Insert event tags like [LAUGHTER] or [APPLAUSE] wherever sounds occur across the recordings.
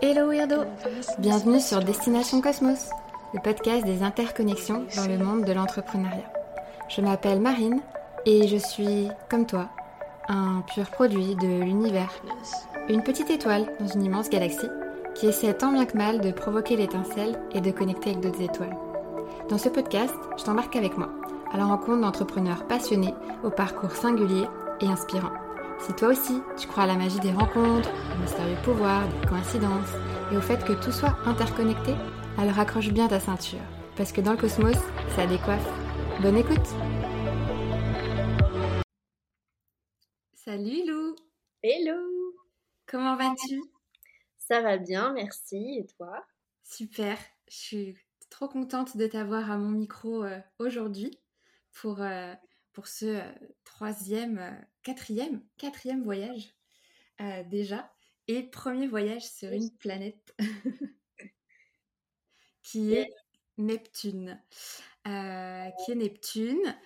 Hello Weirdo Bienvenue sur Destination Cosmos, le podcast des interconnexions dans le monde de l'entrepreneuriat. Je m'appelle Marine et je suis, comme toi, un pur produit de l'univers. Une petite étoile dans une immense galaxie qui essaie tant bien que mal de provoquer l'étincelle et de connecter avec d'autres étoiles. Dans ce podcast, je t'embarque avec moi à la rencontre d'entrepreneurs passionnés au parcours singulier et inspirant. Si toi aussi, tu crois à la magie des rencontres, au mystérieux pouvoir, des coïncidences et au fait que tout soit interconnecté, alors accroche bien ta ceinture, parce que dans le cosmos, ça décoiffe. Bonne écoute. Salut Lou. Hello. Comment vas-tu? Ça va bien, merci. Et toi? Super, je suis trop contente de t'avoir à mon micro euh, aujourd'hui pour, euh, pour ce euh, troisième, euh, quatrième, quatrième voyage déjà. Et premier voyage sur une planète [LAUGHS] qui est Neptune. qui est Neptune.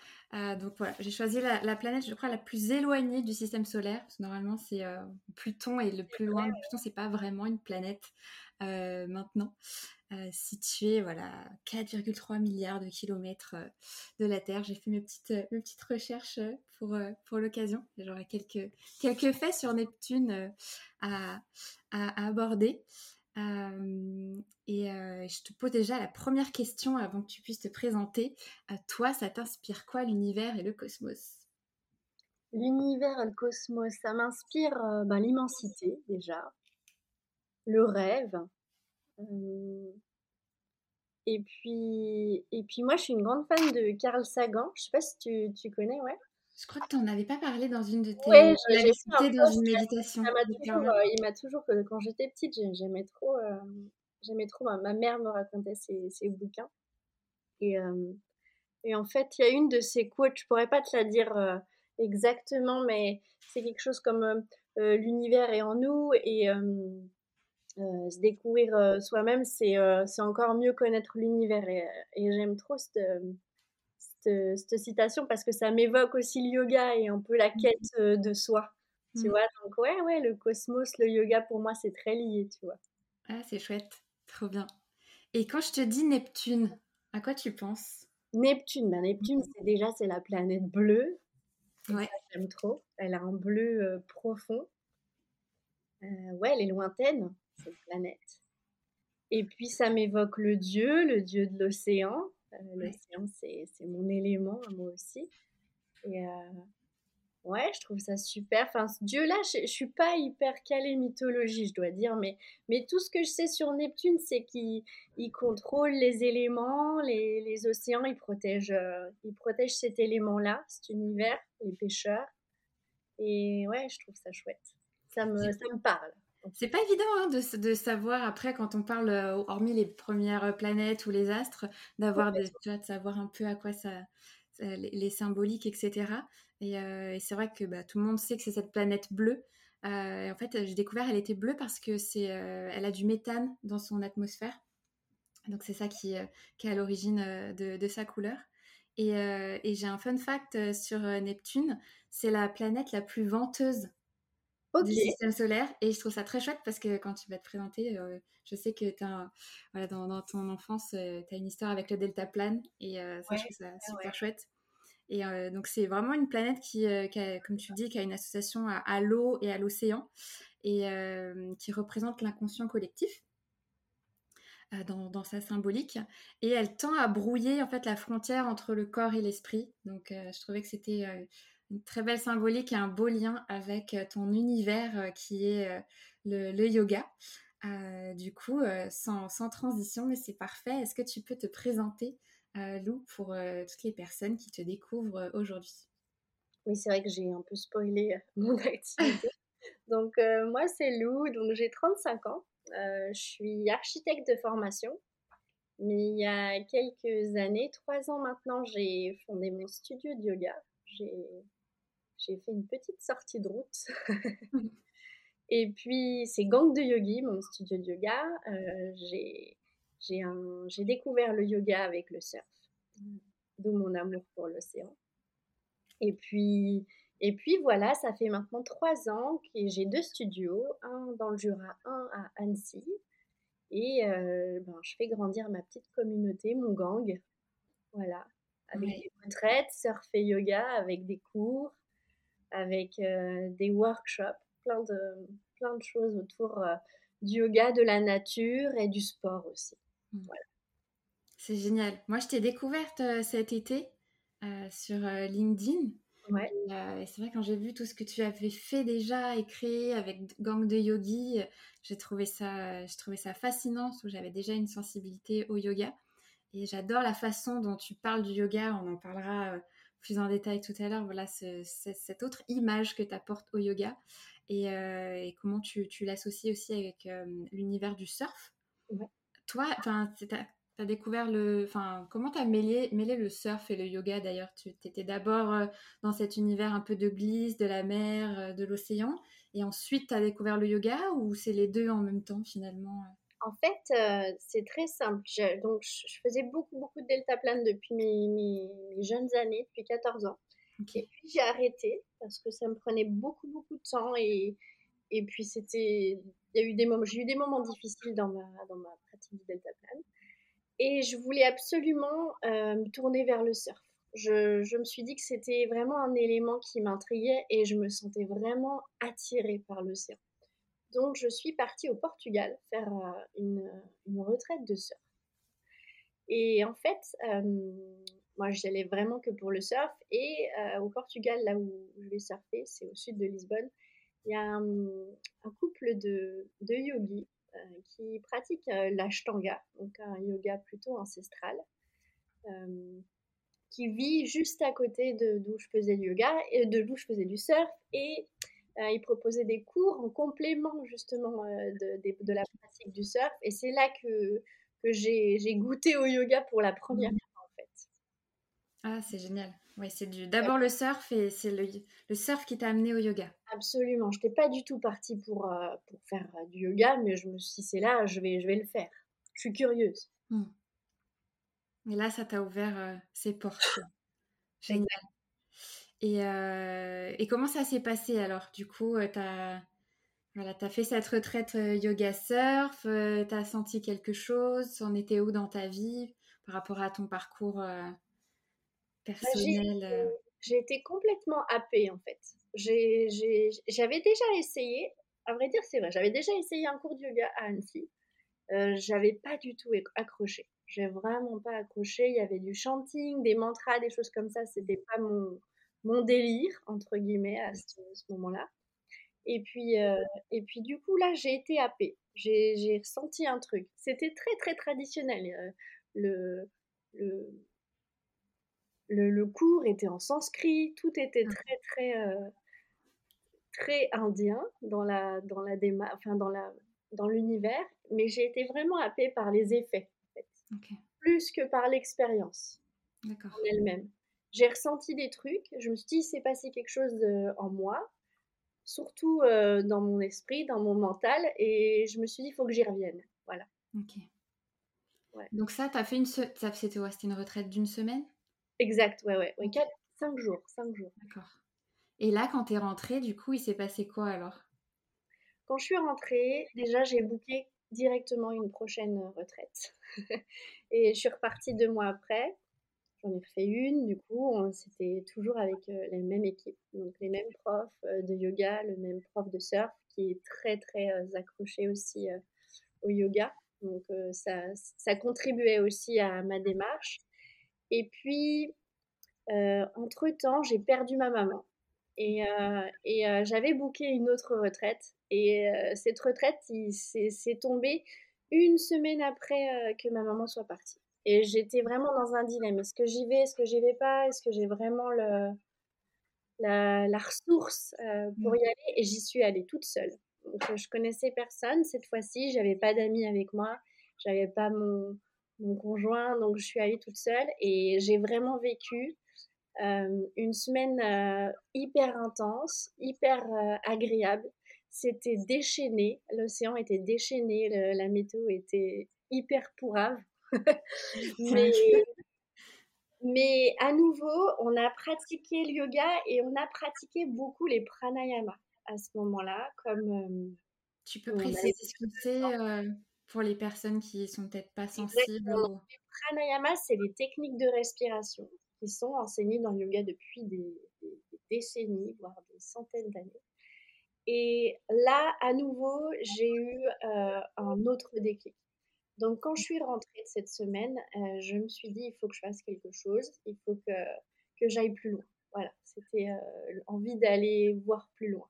donc voilà, j'ai choisi la, la, planète, je crois, la plus éloignée du système solaire. Parce que normalement, c'est Pluton et le plus loin. Pluton, c'est pas vraiment une planète maintenant. Euh, situé voilà 4,3 milliards de kilomètres euh, de la Terre. J'ai fait mes petites, euh, mes petites recherches pour, pour l'occasion. J'aurai quelques, quelques faits sur Neptune à, à, aborder. et je te pose déjà la première question avant que tu puisses te présenter. À toi, ça t'inspire quoi l'univers et le cosmos? L'univers et le cosmos, ça m'inspire ben, l'immensité déjà, le rêve, et puis, et puis moi, je suis une grande fan de Carl Sagan. Je sais pas si tu, tu connais, ouais. Je crois que tu n'en avais pas parlé dans une de tes ouais, cité dans une méditation. toujours, euh, il m'a toujours, quand j'étais petite, j'aimais trop, euh, j'aimais trop. Ma, mère me racontait ses, ses bouquins. Et, euh, et en fait, il y a une de ses quotes, je pourrais pas te la dire exactement, mais c'est quelque chose comme l'univers est en nous et euh, se découvrir euh, soi-même, c'est euh, encore mieux connaître l'univers. Et, et j'aime trop cette, cette, cette, citation parce que ça m'évoque aussi le yoga et un peu la mmh. quête de soi. Tu mmh. vois, donc ouais, ouais, le cosmos, le yoga, pour moi, c'est très lié, tu vois. Ah, c'est chouette, trop bien. Et quand je te dis Neptune, à quoi tu penses? Neptune, ben Neptune, c'est déjà c'est la planète bleue. Ouais. J'aime trop. Elle a un bleu profond. ouais, elle est lointaine cette planète. Et puis ça m'évoque le dieu, le dieu de l'océan. Euh, l'océan, c'est mon élément, moi aussi. Et euh, ouais, je trouve ça super. Enfin, ce dieu-là, je, ne suis pas hyper calée mythologie, je dois dire, mais, mais tout ce que je sais sur Neptune, c'est qu'il contrôle les éléments, les, les océans, il protège, euh, il protège cet élément-là, cet univers, les pêcheurs. Et ouais, je trouve ça chouette. Ça me, ça me parle. C'est pas évident hein, de, de, savoir après quand on parle, euh, hormis les premières planètes ou les astres, d'avoir de savoir un peu à quoi ça, les, symboliques, etc. Euh, et, c'est vrai que bah, tout le monde sait que c'est cette planète bleue. Euh, en fait, j'ai découvert elle était bleue parce que c'est, elle a du méthane dans son atmosphère. Donc c'est ça qui, qui est à l'origine de, de, sa couleur. Et, et j'ai un fun fact sur Neptune, c'est la planète la plus venteuse du système solaire. Et je trouve ça très chouette parce que quand tu vas te présenter, euh, je sais que as voilà, dans, dans, ton enfance, euh, tu as une histoire avec le delta plane et euh, ça, je trouve ça super chouette. Et donc, c'est vraiment une planète qui, qui comme tu dis, qui a une association à, l'eau et à l'océan et qui représente l'inconscient collectif. Dans, dans, sa symbolique et elle tend à brouiller en fait la frontière entre le corps et l'esprit donc je trouvais que c'était très belle symbolique et un beau lien avec euh, ton univers euh, qui est euh, le, yoga. du coup, sans, transition, mais c'est parfait. Est-ce que tu peux te présenter, Lou, pour toutes les personnes qui te découvrent aujourd'hui? Oui, c'est vrai que j'ai un peu spoilé [LAUGHS] mon activité. donc, moi, c'est Lou, donc j'ai 35 ans. je suis architecte de formation. Mais il y a quelques années, trois ans maintenant, j'ai fondé mon studio de yoga. J'ai j'ai fait une petite sortie de route. [LAUGHS] [LAUGHS] et puis, c'est Gang de Yogi, mon studio de yoga. Euh, j'ai découvert le yoga avec le surf, d'où mon amour pour l'océan. Et puis, Et puis voilà, ça fait maintenant trois ans que j'ai deux studios, un dans le Jura, un à Annecy. Et euh, ben, je fais grandir ma petite communauté, mon gang. Voilà, avec des retraites, surf et yoga, avec des cours, avec euh, des workshops, plein de, plein de choses autour euh, du yoga, de la nature et du sport aussi. Mmh. Voilà. C'est génial. Moi, je t'ai découverte cet été sur LinkedIn. Ouais. Et, c'est vrai, quand j'ai vu tout ce que tu avais fait déjà et créé avec Gang de Yogi, j'ai trouvé ça, je trouvais ça fascinant parce que j'avais déjà une sensibilité au yoga. Et j'adore la façon dont tu parles du yoga. On en parlera plus en détail tout à l'heure. Voilà, cette autre image que tu apportes au yoga et, comment tu, tu l'associes aussi avec l'univers du surf. Ouais. Toi, enfin, tu as découvert le. Enfin, comment tu as mêlé, mêlé, le surf et le yoga d'ailleurs? Tu étais d'abord euh, dans cet univers un peu de glisse, de la mer, euh, de l'océan, et ensuite tu as découvert le yoga ou c'est les deux en même temps finalement En fait, euh, c'est très simple. Je, donc, je faisais beaucoup, beaucoup de deltaplane depuis mes, mes, jeunes années, depuis 14 ans. Et puis j'ai arrêté parce que ça me prenait beaucoup, beaucoup de temps et, et puis c'était. Il y a eu des moments, j'ai eu des moments difficiles dans ma, dans ma pratique du deltaplane. Et je voulais absolument euh, me tourner vers le surf. Je, je me suis dit que c'était vraiment un élément qui m'intriguait et je me sentais vraiment attirée par l'océan. Donc je suis partie au Portugal faire euh, une, retraite de surf. Et en fait, euh, moi j'y allais vraiment que pour le surf. Et au Portugal, là où je vais surfer, c'est au sud de Lisbonne, il y a un, un couple de, yogis euh, qui pratique euh, l'ashtanga, donc un yoga plutôt ancestral, euh, qui vit juste à côté de d'où je faisais du yoga et de d'où je faisais du surf et il proposait des cours en complément justement de, de, la pratique du surf et c'est là que, que j'ai goûté au yoga pour la première mmh. fois en fait. Ah c'est génial. Oui, c'est du... d'abord le surf et c'est le, le surf qui t'a amené au yoga. Absolument. Je n'étais pas du tout partie pour, euh, pour faire euh, du yoga, mais je me suis dit, c'est là, je vais, je vais le faire. Je suis curieuse. Hmm. Et là, ça t'a ouvert euh, ses portes. Génial. Et, et, comment ça s'est passé alors Du coup, tu as, voilà, as fait cette retraite yoga surf, tu as senti quelque chose? On était où dans ta vie par rapport à ton parcours bah, personnel euh? J'ai été complètement happée en fait. J'avais déjà essayé, à vrai dire c'est vrai, j'avais déjà essayé un cours de yoga à Annecy. Euh, j'avais pas du tout accroché. J'ai vraiment pas accroché. Il y avait du chanting, des mantras, des choses comme ça. C'était pas mon, mon délire, entre guillemets, à ce, moment-là. Et puis, euh, et puis, du coup, là, j'ai été happée. J'ai ressenti un truc. C'était très, très traditionnel. le, le, le, cours était en sanskrit, tout était mmh. très très euh, très indien dans la dans la enfin dans la dans l'univers, mais j'ai été vraiment happée par les effets plus que par l'expérience en elle-même. J'ai ressenti des trucs, je me suis dit c'est passé quelque chose euh, en moi, surtout euh, dans mon esprit, dans mon mental, et je me suis dit il faut que j'y revienne, voilà. Ok. Donc ça, as fait une, c'était une retraite d'une semaine? Exact, ouais, ouais. ouais 4, 5 jours, 5 jours. D'accord. Et là, quand tu es rentrée, du coup, il s'est passé quoi alors? Quand je suis rentrée, déjà, j'ai booké directement une prochaine retraite. [LAUGHS] et je suis repartie deux mois après. J'en ai fait une, du coup, c'était toujours avec euh, la même équipe. Donc, les mêmes profs euh, de yoga, le même prof de surf qui est très, très euh, accroché aussi au yoga. Donc, ça, ça contribuait aussi à ma démarche. Et puis, entre-temps, j'ai perdu ma maman. Et, j'avais booké une autre retraite. Et cette retraite, c'est tombé une semaine après que ma maman soit partie. Et j'étais vraiment dans un dilemme. Est-ce que j'y vais Est-ce que j'y vais pas? Est-ce que j'ai vraiment le, la, la ressource pour y mmh. aller? Et j'y suis allée toute seule. Donc, je connaissais personne cette fois-ci. J'avais pas d'amis avec moi. J'avais pas mon, mon conjoint, donc je suis allée toute seule et j'ai vraiment vécu euh, une semaine euh, hyper intense, hyper euh, agréable. C'était déchaîné, l'océan était déchaîné, la météo était hyper pourrave. [LAUGHS] mais, Mais à nouveau, on a pratiqué le yoga et on a pratiqué beaucoup les pranayama à ce moment-là, comme tu peux préciser ce que c'est pour les personnes qui sont peut-être pas sensibles. Les pranayama, c'est les techniques de respiration qui sont enseignées dans le yoga depuis des, décennies, voire des centaines d'années. Et là, à nouveau, j'ai eu un autre déclic. Donc, quand je suis rentrée de cette semaine, euh, je me suis dit, il faut que je fasse quelque chose, il faut que, que j'aille plus loin. Voilà, c'était euh, envie d'aller voir plus loin.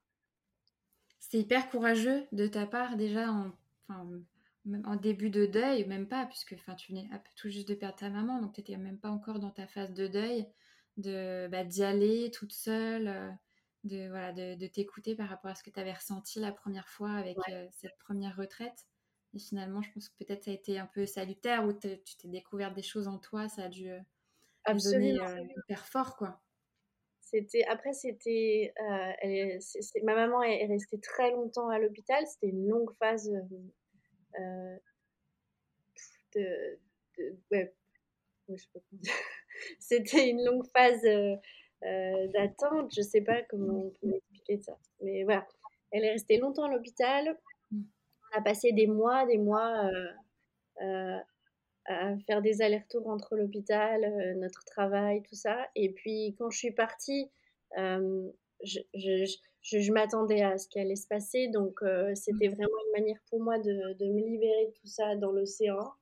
C'est hyper courageux de ta part déjà en, en début de deuil, même pas, puisque enfin, tu venais tout juste de perdre ta maman, donc tu n'étais même pas encore dans ta phase de deuil, de bah, d'y aller toute seule, euh, de, voilà, de, de t'écouter par rapport à ce que tu avais ressenti la première fois avec cette première retraite. Et finalement, je pense que peut-être ça a été un peu salutaire, ou tu t'es découvert des choses en toi, ça a dû euh, Absolument. donner euh, hyper fort, quoi. C'était après c'était euh, ma maman est, restée très longtemps à l'hôpital. C'était une longue phase euh, de, ouais, [LAUGHS] c'était une longue phase d'attente. Je sais pas comment on peut expliquer ça, mais voilà. Elle est restée longtemps à l'hôpital a passé des mois, des mois euh, euh, à faire des allers-retours entre l'hôpital, euh, notre travail, tout ça. Et puis quand je suis partie, je, je, m'attendais à ce qui allait se passer. Donc c'était vraiment une manière pour moi de, de me libérer de tout ça dans l'océan.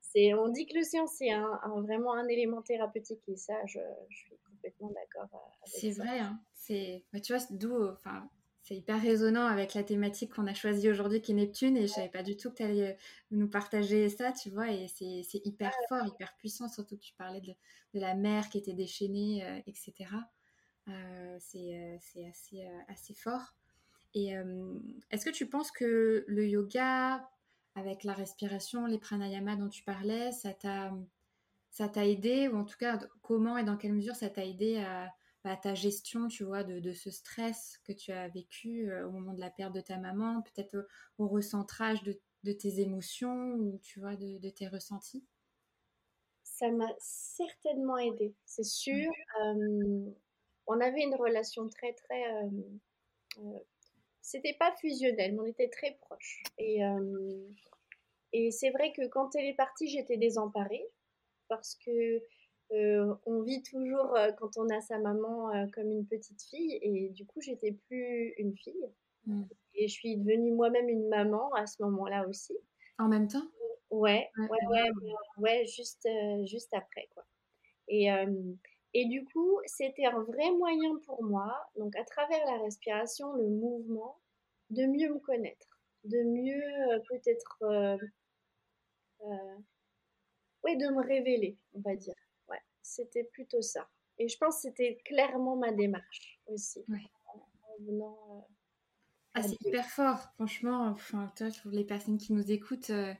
C'est, on dit que l'océan, c'est un, vraiment un élément thérapeutique et ça, je, suis complètement d'accord avec C'est vrai, hein. c'est, tu vois, d'où, enfin, c'est hyper résonnant avec la thématique qu'on a choisie aujourd'hui qui est Neptune et je savais pas du tout que tu allais euh, nous partager ça, tu vois, et c'est hyper fort, hyper puissant, surtout que tu parlais de, la mer qui était déchaînée, euh, etc. Euh, c'est assez, assez fort. Et est-ce que tu penses que le yoga, avec la respiration, les pranayamas dont tu parlais, ça t'a ça t'a aidé, ou en tout cas, comment et dans quelle mesure ça t'a aidé à bah, ta gestion, tu vois, de, ce stress que tu as vécu euh, au moment de la perte de ta maman, peut-être au, recentrage de, tes émotions ou, tu vois, de, tes ressentis? Ça m'a certainement aidé, c'est sûr. Mmh. on avait une relation très, très... Euh, c'était pas fusionnel, mais on était très proches. Et, et c'est vrai que quand elle est partie, j'étais désemparée parce que euh, on vit toujours euh, quand on a sa maman euh, comme une petite fille et du coup j'étais plus une fille mm. et je suis devenue moi-même une maman à ce moment-là aussi. En même temps? Ouais, ouais, ouais, ouais, juste, juste après quoi. Et, et du coup c'était un vrai moyen pour moi, donc à travers la respiration, le mouvement, de mieux me connaître, de mieux peut-être, ouais, de me révéler, on va dire c'était plutôt ça. Et je pense que c'était clairement ma démarche aussi. Euh, ah, c'est hyper fort, franchement. Enfin, toi, pour les personnes qui nous écoutent, euh,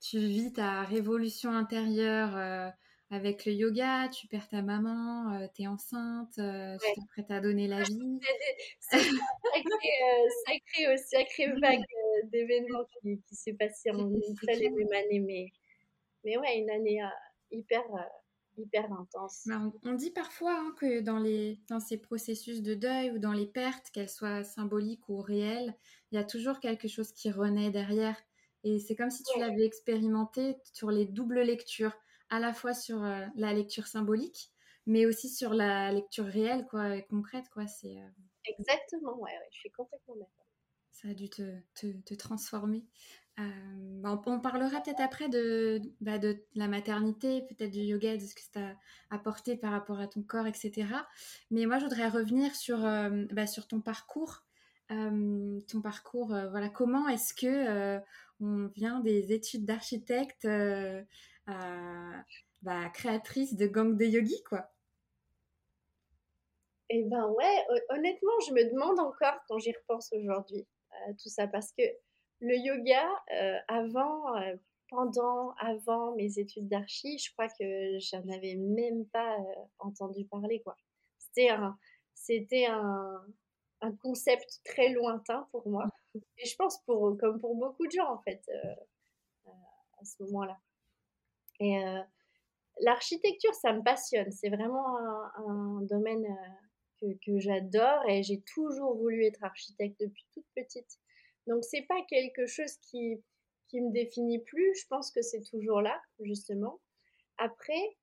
tu vis ta révolution intérieure euh, avec le yoga, tu perds ta maman, tu es enceinte, tu es prête à donner la vie. [LAUGHS] C'est sacré, sacré vague d'événements qui, qui s'est passé en une seule et même année. Mais, mais ouais, une année hyper hyper intense. Bah, on, dit parfois hein, que dans, les, dans ces processus de deuil ou dans les pertes, qu'elles soient symboliques ou réelles, il y a toujours quelque chose qui renaît derrière. Et c'est comme si tu l'avais expérimenté sur les doubles lectures, à la fois sur euh, la lecture symbolique, mais aussi sur la lecture réelle, quoi, concrète, quoi. C'est euh, exactement, ouais, je suis complètement d'accord. Ça a dû te, te, te transformer. Euh, bah, on, parlera peut-être après de, bah, de la maternité, peut-être du yoga, de ce que ça a apporté par rapport à ton corps, etc. Mais moi, je voudrais revenir sur, euh, bah, ton parcours. Euh, ton parcours, voilà, comment est-ce que on vient des études d'architecte à créatrice de gang de yogi, quoi? Eh ben ouais, honnêtement, je me demande encore quand j'y repense aujourd'hui tout ça parce que le yoga, euh, avant, euh, pendant, avant mes études d'archi, je crois que j'en avais même pas euh, entendu parler, quoi. C'était un, c'était un, un, concept très lointain pour moi. [LAUGHS] Et je pense pour, comme pour beaucoup de gens, en fait, à ce moment-là. Et l'architecture, ça me passionne. C'est vraiment un, domaine que, que j'adore et j'ai toujours voulu être architecte depuis toute petite. Donc, c'est pas quelque chose qui, qui me définit plus. Je pense que c'est toujours là, justement. Après,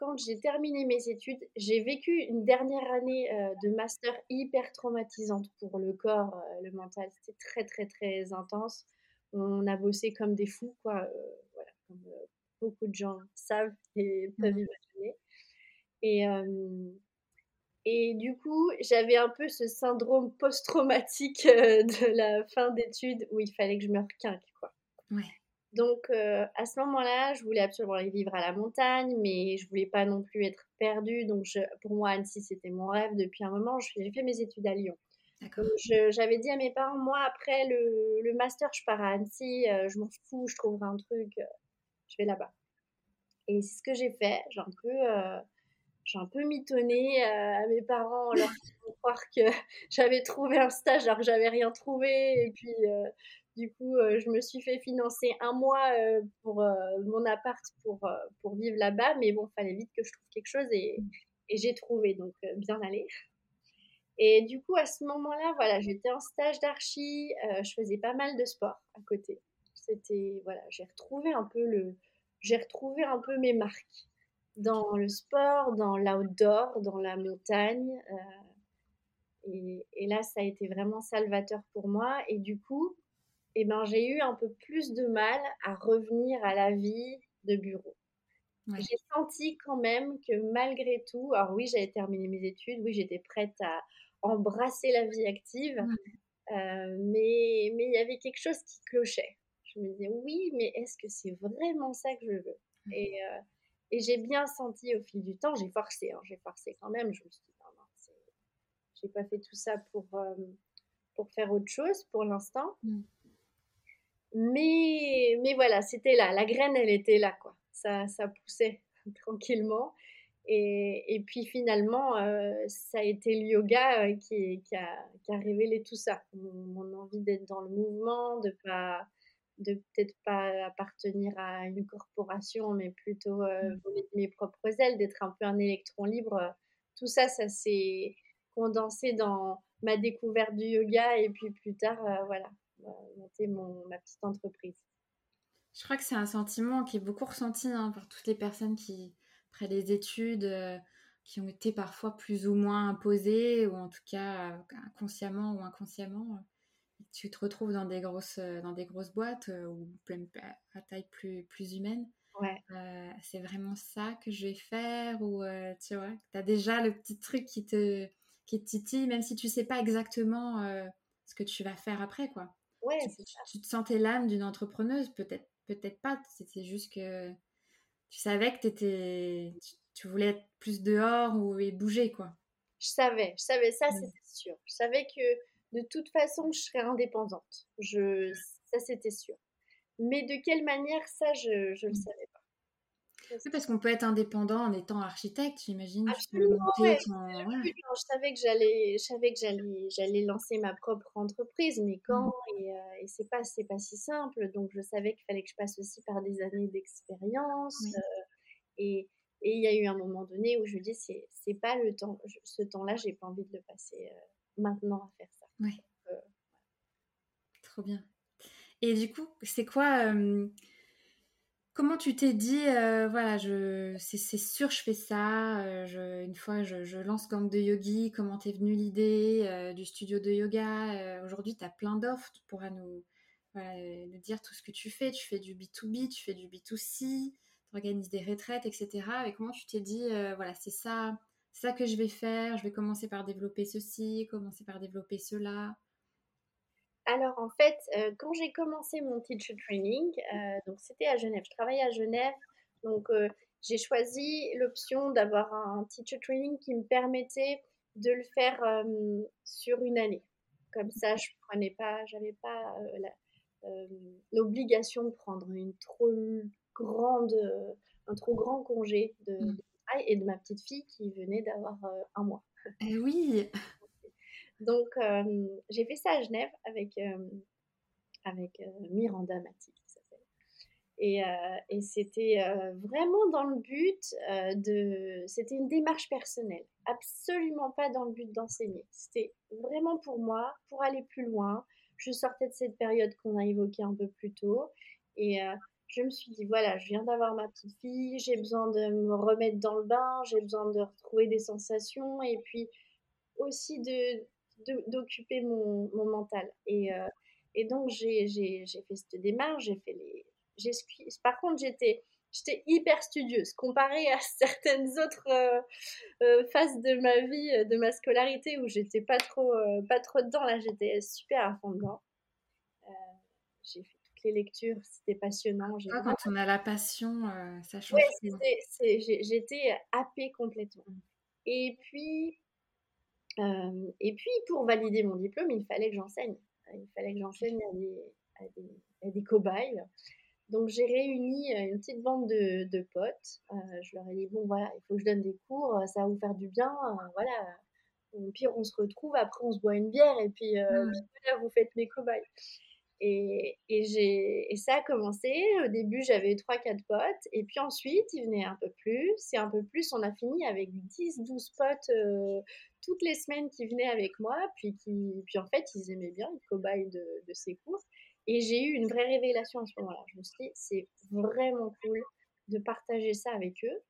quand j'ai terminé mes études, j'ai vécu une dernière année euh, de master hyper traumatisante pour le corps, euh, le mental. C'était très, très, très intense. On a bossé comme des fous, quoi. Euh, voilà, comme beaucoup de gens savent et peuvent mmh imaginer. Et, et du coup, j'avais un peu ce syndrome post-traumatique de la fin d'études où il fallait que je me requinque, quoi. Ouais. Donc, euh, à ce moment-là, je voulais absolument aller vivre à la montagne, mais je voulais pas non plus être perdue. Donc, pour moi, Annecy, c'était mon rêve depuis un moment. J'ai fait mes études à Lyon. J'avais dit à mes parents, moi, après le, master, je pars à Annecy, euh, je m'en fous, je trouverai un truc, euh, je vais là-bas. Et c'est ce que j'ai fait. J'ai un peu, j'ai un peu mitonné à mes parents en leur faisant [LAUGHS] croire que [LAUGHS] j'avais trouvé un stage alors que j'avais rien trouvé. Et puis, du coup, euh, je me suis fait financer un mois euh, pour euh, mon appart pour, pour vivre là-bas. Mais bon, fallait vite que je trouve quelque chose et, et j'ai trouvé, donc bien aller. Et du coup, à ce moment-là, voilà, j'étais en stage d'archi, je faisais pas mal de sport à côté. C'était, voilà, j'ai retrouvé un peu le, j'ai retrouvé un peu mes marques dans le sport, dans l'outdoor, dans la montagne. et, et, là, ça a été vraiment salvateur pour moi. Et du coup, eh ben, j'ai eu un peu plus de mal à revenir à la vie de bureau. J'ai senti quand même que malgré tout, alors oui, j'avais terminé mes études, oui, j'étais prête à embrasser la vie active, euh, mais mais il y avait quelque chose qui clochait. Je me disais oui, mais est-ce que c'est vraiment ça que je veux? Et, euh, et j'ai bien senti au fil du temps, j'ai forcé, hein, j'ai forcé quand même. Je me suis dit non, non, j'ai pas fait tout ça pour euh, pour faire autre chose pour l'instant. Mmh. Mais, mais voilà, c'était là. La graine, elle était là, quoi. Ça, ça poussait [LAUGHS] tranquillement. Et, et, puis finalement, euh, ça a été le yoga euh, qui, qui, a, qui, a, révélé tout ça. Mon, envie d'être dans le mouvement, de pas de peut-être pas appartenir à une corporation, mais plutôt euh, mmh. voler de mes propres ailes, d'être un peu un électron libre. Tout ça, ça s'est condensé dans ma découverte du yoga et puis plus tard, voilà, monter mon, ma petite entreprise. Je crois que c'est un sentiment qui est beaucoup ressenti hein, par toutes les personnes qui, après les études, euh, qui ont été parfois plus ou moins imposées, ou en tout cas inconsciemment consciemment ou inconsciemment. Euh, tu te retrouves dans des grosses, euh, dans des grosses boîtes ou à taille plus, plus humaine. Ouais. c'est vraiment ça que je vais faire ou tu vois, tu as déjà le petit truc qui te, qui te titille, même si tu sais pas exactement ce que tu vas faire après, quoi. Ouais, tu, te sentais l'âme d'une entrepreneuse, peut-être peut-être pas. C'était juste que tu savais que étais, tu, voulais être plus dehors ou et bouger, quoi. Je savais, je savais ça, c'était sûr. Je savais que de toute façon, je serais indépendante. Je, ça, c'était sûr. Mais de quelle manière, ça, je ne le mmh. savais pas. C'est parce qu'on peut être indépendant en étant architecte, j'imagine. Absolument, ouais. Je savais que j'allais, je savais que j'allais, j'allais lancer ma propre entreprise, mais mmh. quand Et, euh, et c'est pas, c'est pas si simple. Donc je savais qu'il fallait que je passe aussi par des années d'expérience. Euh, et et il y a eu un moment donné où je me dis c'est, c'est pas le temps, ce temps-là, j'ai pas envie de le passer euh, maintenant à faire ça. Ouais. Trop bien. Et du coup, c'est quoi Comment tu t'es dit, euh, voilà, je, c'est, sûr, je fais ça. Euh, une fois, je, lance Gang de Yogi. Comment t'es venue l'idée euh, du studio de yoga Aujourd'hui, tu as plein d'offres. Tu pourras nous, nous, dire tout ce que tu fais. Tu fais du B2B, tu fais du B2C, tu organises des retraites, etc. Et comment tu t'es dit, voilà, c'est ça, ça que je vais faire. Je vais commencer par développer ceci, commencer par développer cela. Alors en fait, euh, quand j'ai commencé mon teacher training, euh, donc c'était à Genève, je travaillais à Genève, donc euh, j'ai choisi l'option d'avoir un teacher training qui me permettait de le faire sur une année. Comme ça, je prenais pas, j'avais pas l'obligation de prendre une trop grande, un trop grand congé de, mmh. Travail et de ma petite fille qui venait d'avoir un mois. Eh oui. Donc, euh, j'ai fait ça à Genève avec, euh, avec euh, Miranda s'appelle. Et, et c'était vraiment dans le but de... C'était une démarche personnelle, absolument pas dans le but d'enseigner. C'était vraiment pour moi, pour aller plus loin. Je sortais de cette période qu'on a évoquée un peu plus tôt. Et je me suis dit, voilà, je viens d'avoir ma petite fille, j'ai besoin de me remettre dans le bain, j'ai besoin de retrouver des sensations et puis aussi de d'occuper mon, mon, mental. Et, euh, et donc, j'ai fait cette démarche, j'ai fait les... Par contre, j'étais j'étais hyper studieuse comparée à [LAUGHS] certaines autres euh, euh, phases de ma vie, de ma scolarité où j'étais pas trop, pas trop dedans. Là, j'étais super à j'ai fait les lectures, c'était passionnant. Ah, quand on a la passion, euh, ça change. j'étais happée complètement. Et puis, euh, et puis, pour valider mon diplôme, il fallait que j'enseigne. Il fallait que j'enseigne à des, des, cobayes. Donc, j'ai réuni euh, une petite bande de, de potes. je leur ai dit, bon, voilà, il faut que je donne des cours, ça va vous faire du bien. voilà. Au pire, on se retrouve, après, on se boit une bière, et puis, mmh. vous faites mes cobayes. Et, ça a commencé. Au début, j'avais 3-4 potes. Et puis ensuite, il venait un peu plus. Et un peu plus, on a fini avec 10-12 potes euh, toutes les semaines qui venaient avec moi. Puis, qui, puis en fait, ils aimaient bien les cobayes de, ces cours. Et j'ai eu une vraie révélation à ce moment-là. Je me suis dit, c'est vraiment cool de partager ça avec eux,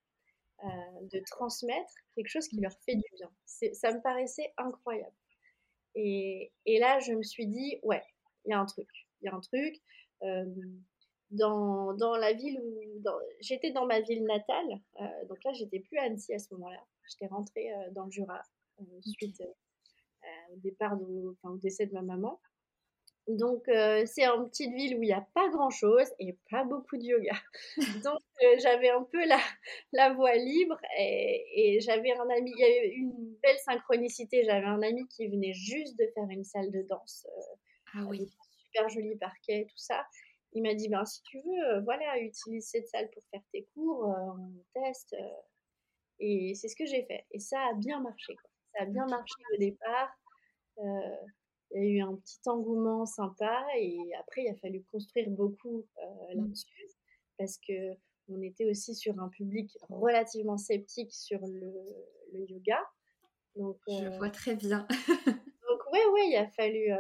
euh, de transmettre quelque chose qui leur fait du bien. Ça me paraissait incroyable. Et là, je me suis dit, ouais, il y a un truc. Il y a un truc. dans, dans, la ville où. J'étais dans ma ville natale. Euh, donc là, j'étais plus à Annecy à ce moment-là. J'étais rentrée euh, dans le Jura euh, suite au départ, de, enfin, au décès de ma maman. Donc, c'est une petite ville où il n'y a pas grand-chose et pas beaucoup de yoga. [LAUGHS] Donc, j'avais un peu la, la voie libre et, et j'avais un ami, il y avait une belle synchronicité. J'avais un ami qui venait juste de faire une salle de danse ah oui. Super joli parquet, tout ça. Il m'a dit, ben, si tu veux, euh, voilà, utilise cette salle pour faire tes cours, euh, on teste. Euh. et c'est ce que j'ai fait. Et ça a bien marché. Quoi. Ça a bien marché au départ. il y a eu un petit engouement sympa. Et après, il a fallu construire beaucoup mmh. là-dessus. Parce que on était aussi sur un public relativement sceptique sur le, le yoga. Donc, Je vois très bien. [LAUGHS] donc, ouais, ouais, il a fallu,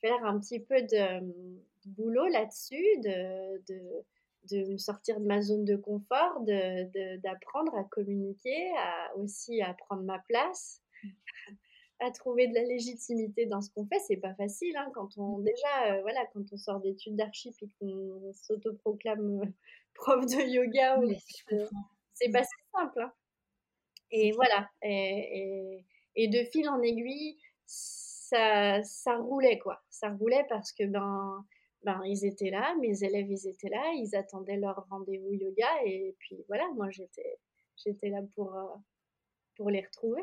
faire un petit peu de, boulot là-dessus, de, de, de, me sortir de ma zone de confort, d'apprendre à communiquer, à aussi à prendre ma place, à trouver de la légitimité dans ce qu'on fait. C'est pas facile hein, quand on déjà euh, voilà quand on sort d'études d'archi et qu'on s'autoproclame euh, [LAUGHS] prof de yoga. c'est pas si simple. Hein. Et voilà. Et, et, et, de fil en aiguille, ça, ça roulait, quoi. Ça roulait parce que, ben, ben, ils étaient là, mes élèves, ils étaient là, ils attendaient leur rendez-vous yoga, et puis voilà, moi, j'étais, j'étais là pour, euh, pour les retrouver.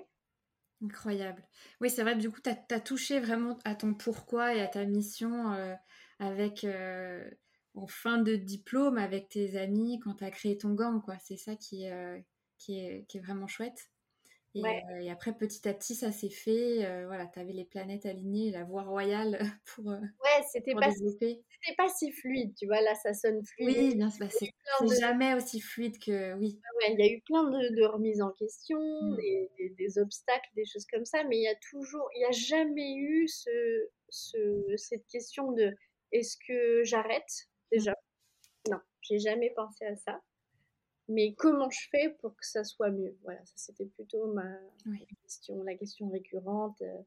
Incroyable. Oui, c'est vrai, du coup, tu as, touché vraiment à ton pourquoi et à ta mission euh, avec, euh, en fin de diplôme, avec tes amis, quand tu as créé ton gang, quoi. C'est ça qui, qui, est, qui est vraiment chouette. Euh, et, après, petit à petit, ça s'est fait. Euh, voilà, tu avais les planètes alignées, la voie royale [LAUGHS] pour. Euh, ouais, c'était pas, c'était pas si fluide, tu vois. Là, ça sonne fluide. Oui, bien sûr. Bah, c'est jamais aussi fluide que. Oui. Ouais, il y a eu plein de, remises en question, mmh. des, obstacles, des choses comme ça, mais il y a toujours. Il n'y a jamais eu ce, ce, cette question de est-ce que j'arrête? Déjà Non, j'ai jamais pensé à ça mais comment je fais pour que ça soit mieux? Voilà, ça c'était plutôt ma question, la question récurrente euh,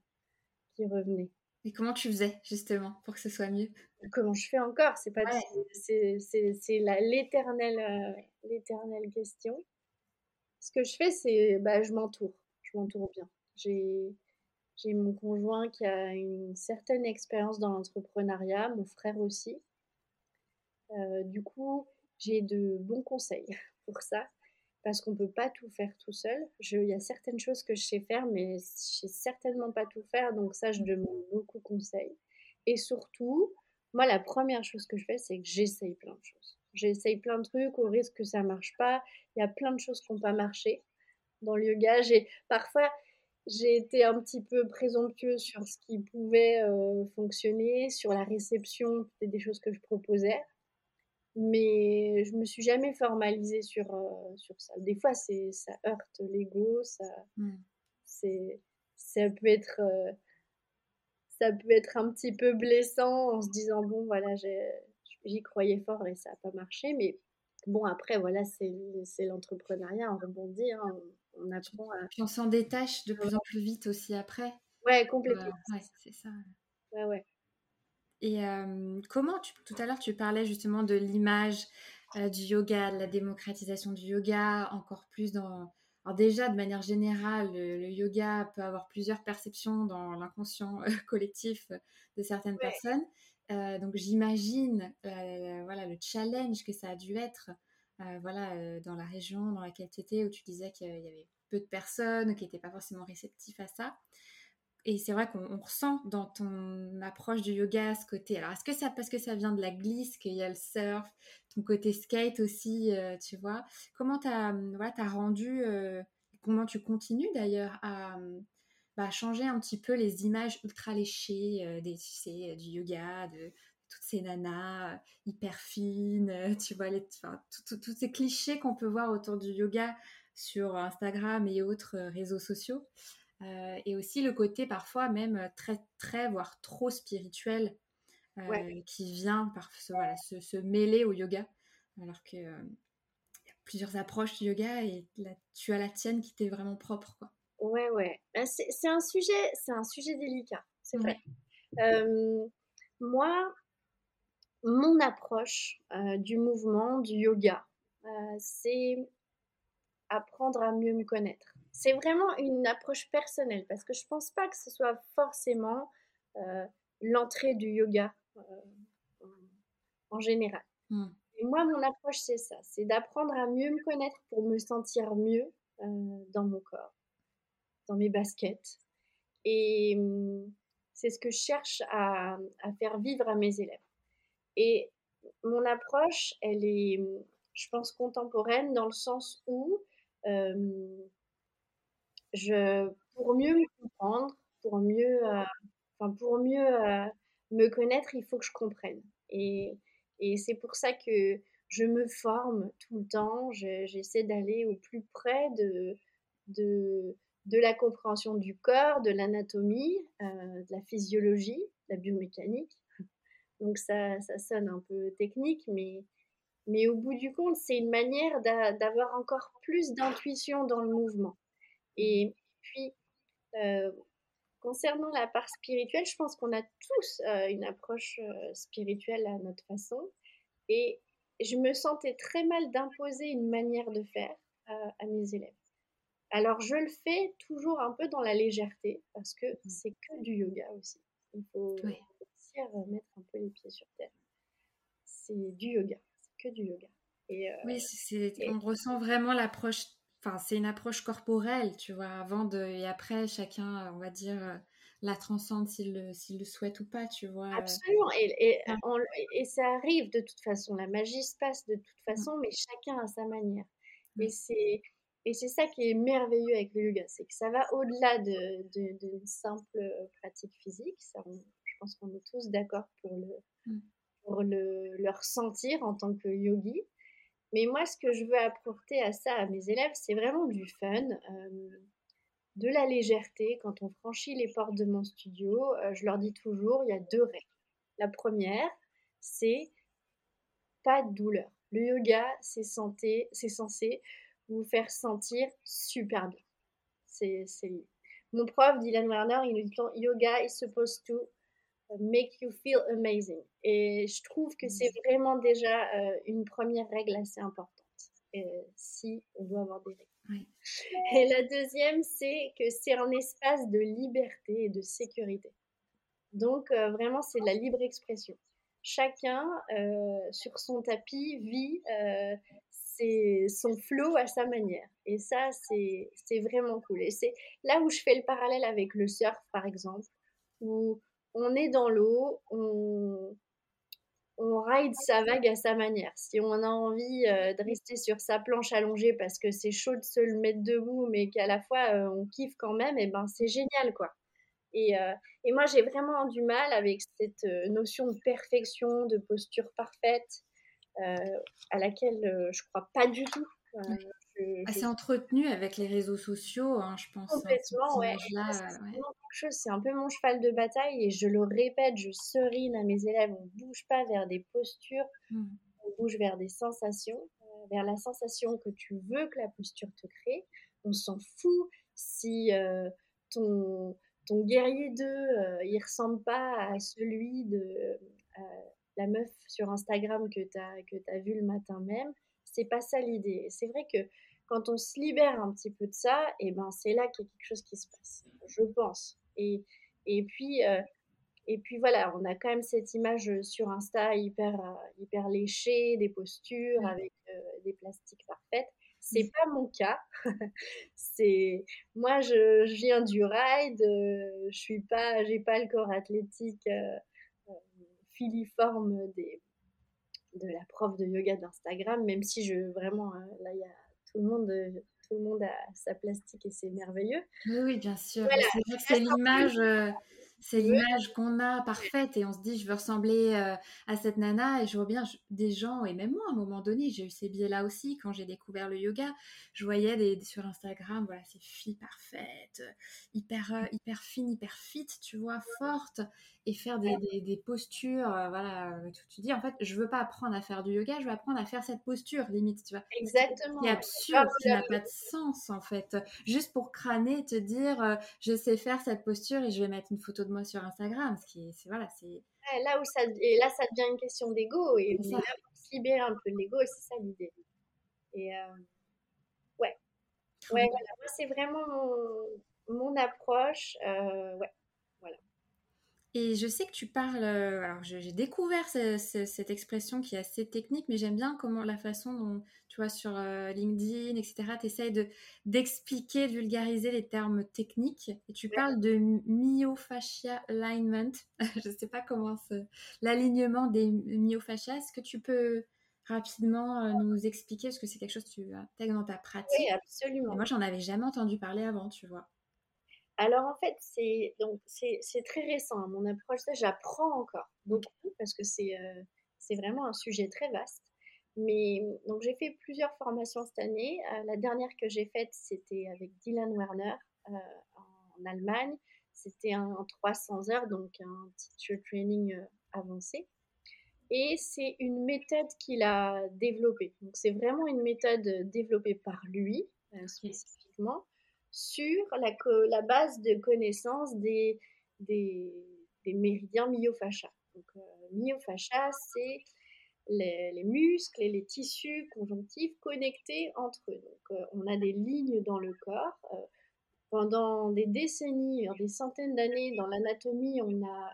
qui revenait. Et comment tu faisais justement pour que ce soit mieux? Comment je fais encore? C'est pas c'est l'éternelle euh, l'éternelle question. Ce que je fais, c'est bah, je m'entoure, je m'entoure bien. J'ai j'ai mon conjoint qui a une certaine expérience dans l'entrepreneuriat, mon frère aussi. Euh, du coup, j'ai de bons conseils pour ça, parce qu'on ne peut pas tout faire tout seul. Il y a certaines choses que je sais faire, mais je sais certainement pas tout faire, donc ça, je demande beaucoup conseil. Et surtout, moi, la première chose que je fais, c'est que j'essaye plein de choses. J'essaye plein de trucs au risque que ça marche pas. Il y a plein de choses qui n'ont pas marché. Dans le yoga, j'ai parfois j'ai été un petit peu présomptueuse sur ce qui pouvait euh, fonctionner, sur la réception des choses que je proposais. Mais je me suis jamais formalisée sur, sur ça. Des fois, c'est, ça heurte l'ego, ça, mmh. c'est, ça peut être ça peut être un petit peu blessant en se disant bon voilà j'y croyais fort et ça n'a pas marché mais bon après voilà c'est l'entrepreneuriat on rebondit hein, on, apprend à puis on s'en détache de plus en plus vite aussi après. Ouais complètement. ouais c'est ça. Ouais ouais et comment tu, tout à l'heure tu parlais justement de l'image du yoga de la démocratisation du yoga encore plus dans alors déjà, de manière générale, le, yoga peut avoir plusieurs perceptions dans l'inconscient euh, [LAUGHS] collectif de certaines personnes. Donc j'imagine voilà, le challenge que ça a dû être voilà, dans la région dans laquelle tu étais, où tu disais qu'il y avait peu de personnes qui n'étaient pas forcément réceptifs à ça. Et c'est vrai qu'on ressent dans ton approche du yoga ce côté. Alors, est-ce que ça parce que ça vient de la glisse, qu'il y a le surf, ton côté skate aussi, euh, tu vois Comment tu as, voilà, as rendu, euh, comment tu continues d'ailleurs à bah, changer un petit peu les images ultra léchées euh, des, tu sais, du yoga, de toutes ces nanas hyper fines, tu vois, les, tous ces clichés qu'on peut voir autour du yoga sur Instagram et autres réseaux sociaux. Euh, et aussi le côté parfois même euh, très, très, voire trop spirituel euh, qui vient par voilà, se, mêler au yoga. Alors que y a plusieurs approches du yoga et tu as la tienne qui t'est vraiment propre. Quoi. Ouais, ouais. Ben, c'est un sujet, c'est un sujet délicat, c'est vrai. moi, mon approche du mouvement, du yoga, c'est apprendre à mieux me connaître c'est vraiment une approche personnelle parce que je pense pas que ce soit forcément euh, l'entrée du yoga euh, en, général. Hmm. Et moi, mon approche, c'est ça, c'est d'apprendre à mieux me connaître pour me sentir mieux euh, dans mon corps, dans mes baskets. Et hum, c'est ce que je cherche à, à, faire vivre à mes élèves. Et mon approche, elle est, je pense, contemporaine dans le sens où je, pour mieux me comprendre, pour mieux, euh, pour mieux euh, me connaître, il faut que je comprenne. Et, c'est pour ça que je me forme tout le temps. J'essaie d'aller au plus près de, la compréhension du corps, de l'anatomie, euh, de la physiologie, de la biomécanique. Donc ça, ça sonne un peu technique, mais au bout du compte, c'est une manière d'avoir encore plus d'intuition dans le mouvement. Et puis, euh, concernant la part spirituelle, je pense qu'on a tous euh, une approche euh, spirituelle à notre façon. Et je me sentais très mal d'imposer une manière de faire à mes élèves. Alors, je le fais toujours un peu dans la légèreté, parce que mmh. c'est que du yoga aussi. Il faut aussi mettre un peu les pieds sur terre. C'est du yoga, c'est que du yoga. Et, oui, on ressent vraiment l'approche Enfin, c'est une approche corporelle, tu vois, avant de, et après, chacun, on va dire, euh, la transcende s'il le, s'il le souhaite ou pas, tu vois. Absolument, et, et, et, ça arrive de toute façon, la magie se passe de toute mmh. façon, mais chacun à sa manière. Et mmh. c'est, et c'est ça qui est merveilleux avec le yoga, c'est que ça va au-delà de, de, simple pratique physique. Ça, je pense qu'on est tous d'accord pour le, mmh. pour le, le ressentir en tant que yogi. Mais moi, ce que je veux apporter à ça à mes élèves, c'est vraiment du fun, euh, de la légèreté. Quand on franchit les portes de mon studio, euh, je leur dis toujours, il y a deux règles. La première, c'est pas de douleur. Le yoga, c'est censé vous faire sentir super bien. Mon prof, Dylan Werner, il nous dit yoga is supposed to make you feel amazing. Et je trouve que c'est vraiment déjà euh, une première règle assez importante, si on doit avoir des règles. [LAUGHS] Et la deuxième, c'est que c'est un espace de liberté et de sécurité. Donc, euh, vraiment, c'est de la libre expression. Chacun, euh, sur son tapis, vit son flow à sa manière. Et ça, c'est vraiment cool. Et c'est là où je fais le parallèle avec le surf, par exemple, où on est dans l'eau, on, on ride sa vague à sa manière. Si on a envie euh, de rester sur sa planche allongée parce que c'est chaud de se le mettre debout, mais qu'à la fois euh, on kiffe quand même, et eh ben c'est génial quoi. Et, euh, et moi j'ai vraiment du mal avec cette notion de perfection, de posture parfaite. à laquelle je crois pas du tout. Assez entretenu avec les réseaux sociaux, hein, je pense. Hein, Complètement, ouais. C'est un peu mon cheval de bataille et je le répète, je serine à mes élèves, on ne bouge pas vers des postures, mmh. on bouge vers des sensations, euh, vers la sensation que tu veux que la posture te crée. On s'en fout si euh, ton, ton guerrier 2, euh, il ressemble pas à celui de la meuf sur Instagram que tu as, que as vu le matin même. C'est pas ça l'idée. C'est vrai que quand on se libère un petit peu de ça, et eh ben c'est là qu'il y a quelque chose qui se passe, je pense. Et, et puis euh, et puis voilà, on a quand même cette image sur Insta hyper euh, hyper léchée, des postures avec euh, des plastiques parfaites. C'est mmh. pas mon cas. [LAUGHS] c'est moi je, viens du ride, je suis pas j'ai pas le corps athlétique filiforme des de la prof de yoga d'Instagram, même si je vraiment là il y a tout le monde, euh, tout le monde a sa plastique et c'est merveilleux. Oui, bien sûr. C'est l'image. C'est l'image qu'on a parfaite et on se dit je veux ressembler euh, à cette nana et je vois bien des gens et même moi à un moment donné j'ai eu ces biais là aussi quand j'ai découvert le yoga. Je voyais des, sur Instagram voilà ces filles parfaites hyper euh, hyper fines hyper fit tu vois fortes et faire des, des, postures euh, voilà tu, tu, dis en fait je veux pas apprendre à faire du yoga je veux apprendre à faire cette posture limite tu vois. Exactement. c'est absurde qui n'a pas de sens en fait. Juste pour crâner te dire je sais faire cette posture et je vais mettre une photo de moi sur Instagram. Ce qui c'est voilà, c'est là où ça et là ça devient une question d'ego et on là pour se libérer un peu de l'ego et c'est ça l'idée. Et euh, ouais, ouais, voilà. Moi c'est vraiment mon, mon approche. Euh, ouais. Et je sais que tu parles. Euh, alors, j'ai découvert cette expression qui est assez technique, mais j'aime bien comment la façon dont, tu vois, sur euh, LinkedIn, etc., tu essayes d'expliquer, de, vulgariser les termes techniques. Et tu parles de myofascia alignment. [LAUGHS] je ne sais pas comment l'alignement des myofascias. Est-ce que tu peux rapidement euh, nous expliquer? Est-ce que c'est quelque chose que tu intègres dans ta pratique Oui, absolument. moi, j'en avais jamais entendu parler avant, tu vois. Alors en fait, c'est donc c'est très récent mon approche. Ça, j'apprends encore beaucoup parce que c'est euh, c'est vraiment un sujet très vaste. Mais donc j'ai fait plusieurs formations cette année. Euh, la dernière que j'ai faite, c'était avec Dylan Werner euh, en Allemagne. C'était un, 300 heures, donc un teacher training avancé. Et c'est une méthode qu'il a développée. Donc c'est vraiment une méthode développée par lui spécifiquement sur la, base de connaissance des, des, méridiens myofasciaux. Donc, euh, myofascia, c'est les, muscles et les tissus conjonctifs connectés entre eux. Donc, euh, on a des lignes dans le corps. Euh, pendant des décennies, des centaines d'années, dans l'anatomie, on a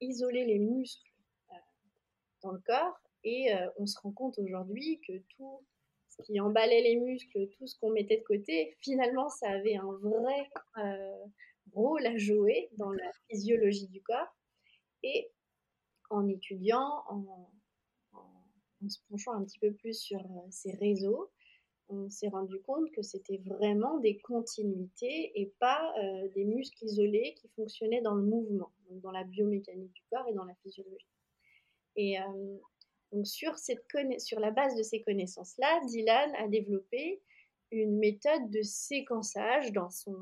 isolé les muscles dans le corps et on se rend compte aujourd'hui que tout qui emballait les muscles, tout ce qu'on mettait de côté, finalement, ça avait un vrai euh, rôle à jouer dans la physiologie du corps. Et en étudiant, en, se penchant un petit peu plus sur euh, ces réseaux, on s'est rendu compte que c'était vraiment des continuités et pas euh, des muscles isolés qui fonctionnaient dans le mouvement, dans la biomécanique du corps et dans la physiologie. Et donc sur, cette sur la base de ces connaissances-là, Dylan a développé une méthode de séquençage dans son,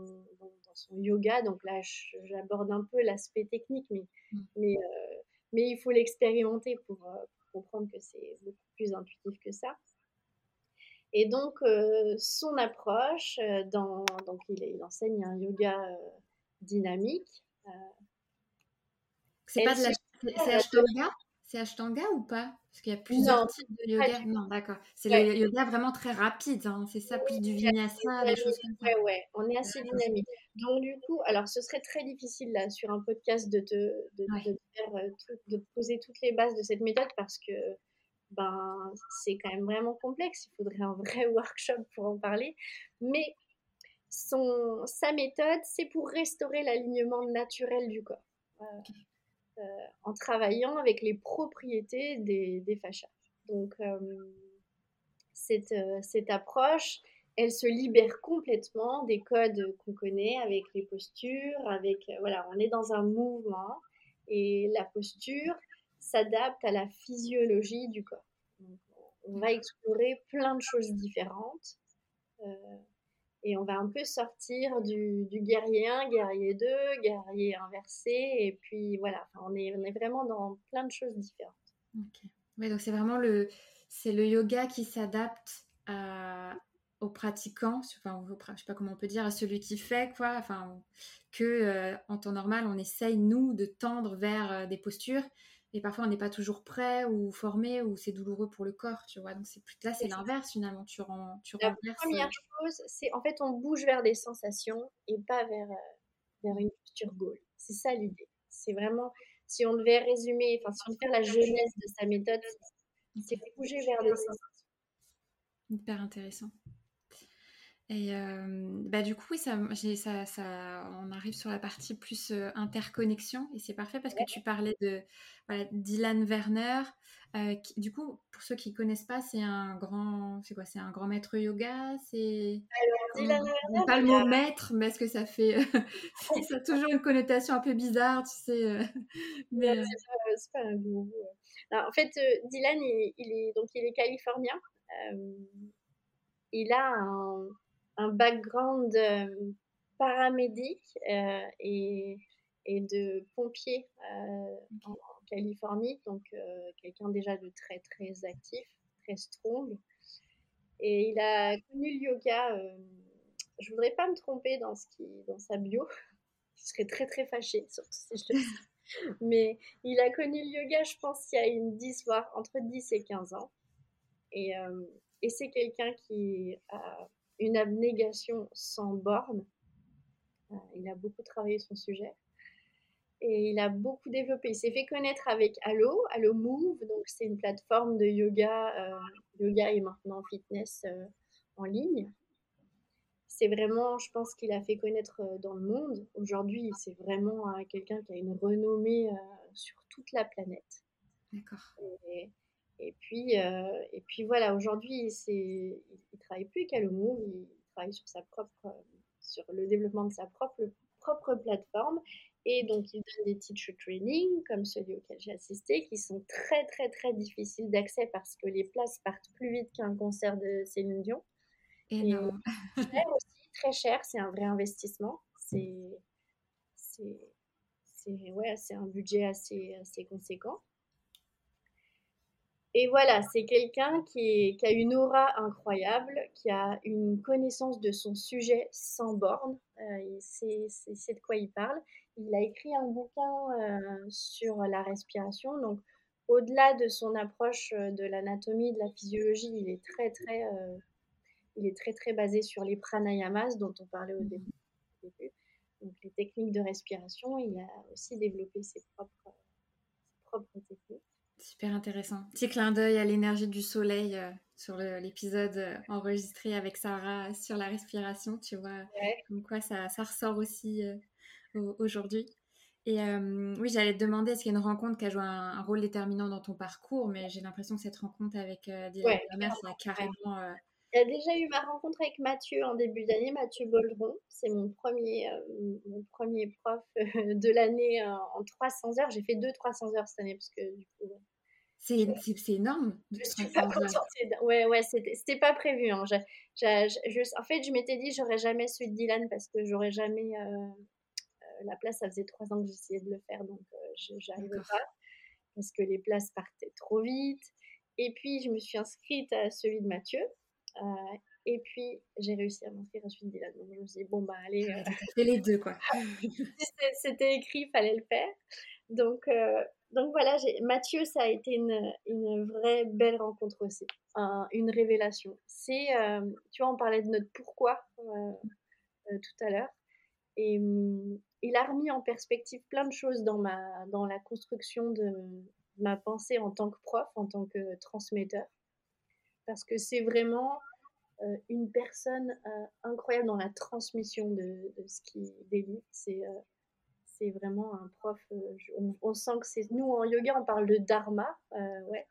dans, son yoga. Donc là, j'aborde un peu l'aspect technique, mais, mmh. mais, euh, mais il faut l'expérimenter pour, euh, comprendre que c'est beaucoup plus intuitif que ça. Et donc, euh, son approche, dans, donc il, il, enseigne un yoga dynamique. c'est pas de la... C'est Ashtanga? C'est Ashtanga ou pas? Parce qu'il y a plusieurs types de yoga. Non, d'accord. C'est le yoga vraiment très rapide. Hein. C'est ça, plus du vinyasa, des choses comme ça. Ouais, ouais. On est assez dynamique. Donc, du coup, alors ce serait très difficile là sur un podcast de te, de, faire, euh, de poser toutes les bases de cette méthode parce que ben, c'est quand même vraiment complexe. Il faudrait un vrai [LAUGHS] workshop pour en parler. Mais son, sa méthode, c'est pour restaurer l'alignement naturel du corps. En travaillant avec les propriétés des, des fascias. Donc, euh, cette, euh, cette approche, elle se libère complètement des codes qu'on connaît avec les postures, avec voilà, on est dans un mouvement et la posture s'adapte à la physiologie du corps. on va explorer plein de choses différentes. Et on va un peu sortir du, guerrier 1, guerrier 2, guerrier inversé. Et puis voilà, on, est, on est vraiment dans plein de choses différentes. Ok. Oui, donc c'est vraiment le, le yoga qui s'adapte aux pratiquants, enfin, je sais pas comment on peut dire, à celui qui fait, quoi. Enfin, que euh, en temps normal, on essaye nous de tendre vers euh, des postures, et parfois on n'est pas toujours prêt ou formé ou c'est douloureux pour le corps, tu vois. Donc c'est plus là, c'est l'inverse finalement. Tu rends, tu La première euh, chose, c'est en fait on bouge vers des sensations et pas vers vers une posture goal. C'est ça l'idée. C'est vraiment si on devait résumer, enfin si on devait faire la jeunesse de sa méthode, c'est bouger vers des sensations. Hyper intéressant. Et euh, bah du coup, oui, ça, ça, ça, on arrive sur la partie plus euh, interconnexion et c'est parfait parce que tu parlais de voilà, Dylan Werner. Euh, du coup, pour ceux qui connaissent pas, c'est un grand, c'est quoi? C'est un grand maître yoga? C'est Dylan Werner. Pas le mot maître, mais est-ce que ça fait, [LAUGHS] ça a toujours une connotation un peu bizarre, tu sais [LAUGHS] Mais c'est pas, un gourou. en fait, Dylan, il, il, est donc il est californien. il a un un background euh, paramédic euh, et, et, de pompier euh, en, Californie, donc quelqu'un déjà de très très actif, très strong. Et il a connu le yoga. je voudrais pas me tromper dans ce qui, dans sa bio. [LAUGHS] je serais très très fâchée, surtout si je le Mais il a connu le yoga, je pense, il y a une 10, voire entre 10 et 15 ans. Et, et c'est quelqu'un qui a une abnégation sans borne. Euh, il a beaucoup travaillé son sujet et il a beaucoup développé. Il s'est fait connaître avec Allo, Allo Move, donc c'est une plateforme de yoga, euh, yoga et maintenant fitness euh, en ligne. C'est vraiment, je pense qu'il a fait connaître dans le monde. Aujourd'hui, c'est vraiment quelqu'un qui a une renommée sur toute la planète. D'accord. Et puis, euh, et puis voilà, aujourd'hui, il ne travaille plus qu'à le move, il travaille sur, sa propre, sur le développement de sa propre, propre plateforme. Et donc, il donne des teacher training, comme celui auquel j'ai assisté, qui sont très, très, très difficiles d'accès parce que les places partent plus vite qu'un concert de Céline Dion. Et, et cher [LAUGHS] aussi, très cher, c'est un vrai investissement. C'est, ouais, un budget assez, assez conséquent. Et voilà, c'est quelqu'un qui, a une aura incroyable, qui a une connaissance de son sujet sans borne. Euh, c'est de quoi il parle. Il a écrit un bouquin euh, sur la respiration. Donc, au-delà de son approche euh, de l'anatomie, de la physiologie, il est très, très, il est très, très basé sur les pranayamas dont on parlait au début. Donc, les techniques de respiration, il a aussi développé ses propres, ses propres techniques. Super intéressant. Petit clin d'œil à l'énergie du soleil euh, sur l'épisode euh, enregistré avec Sarah sur la respiration, tu vois, comme quoi ça, ça, ressort aussi euh, aujourd'hui. Et oui, j'allais te demander, est-ce qu'il y a une rencontre qui a joué un, rôle déterminant dans ton parcours, mais j'ai l'impression que cette rencontre avec Dylan ouais, ça a carrément... Il y a déjà eu ma rencontre avec Mathieu en début d'année, Mathieu Boldron. C'est mon premier, mon premier prof de l'année en 300 heures. J'ai fait deux 300 heures cette année parce que du coup, c'est énorme. Je suis pas contente. Ouais, ouais, c'était pas prévu. Hein. En fait, je m'étais dit, j'aurais jamais su Dylan parce que j'aurais jamais. Euh, euh, la place, ça faisait trois ans que j'essayais de le faire, donc euh, je n'arrivais pas parce que les places partaient trop vite. Et puis, je me suis inscrite à celui de Mathieu. Et puis, j'ai réussi à m'inscrire à de Dylan. Donc, je me suis dit, bon, bah, allez. [LAUGHS] Fais les deux, quoi. [LAUGHS] C'était écrit, il fallait le faire. Donc, donc voilà, Mathieu, ça a été une, une, vraie belle rencontre aussi, une révélation. C'est, euh, tu vois, on parlait de notre pourquoi euh, euh, tout à l'heure, et hum, il a remis en perspective plein de choses dans, ma, dans la construction de ma pensée en tant que prof, en tant que transmetteur, parce que c'est vraiment une personne incroyable dans la transmission de, de ce qu'il délivre. C'est c'est vraiment un prof. Euh, on, sent que c'est nous en yoga, on parle de dharma, euh, ouais,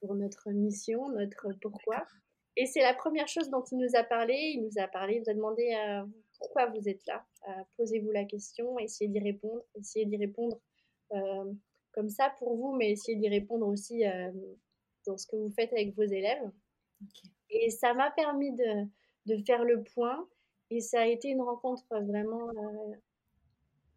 pour notre mission, notre pourquoi. Et c'est la première chose dont il nous a parlé. Il nous a parlé, il nous a demandé euh, pourquoi vous êtes là. Posez-vous la question, essayez d'y répondre, essayez d'y répondre comme ça pour vous, mais essayez d'y répondre aussi dans ce que vous faites avec vos élèves. Et ça m'a permis de, de, faire le point. Et ça a été une rencontre vraiment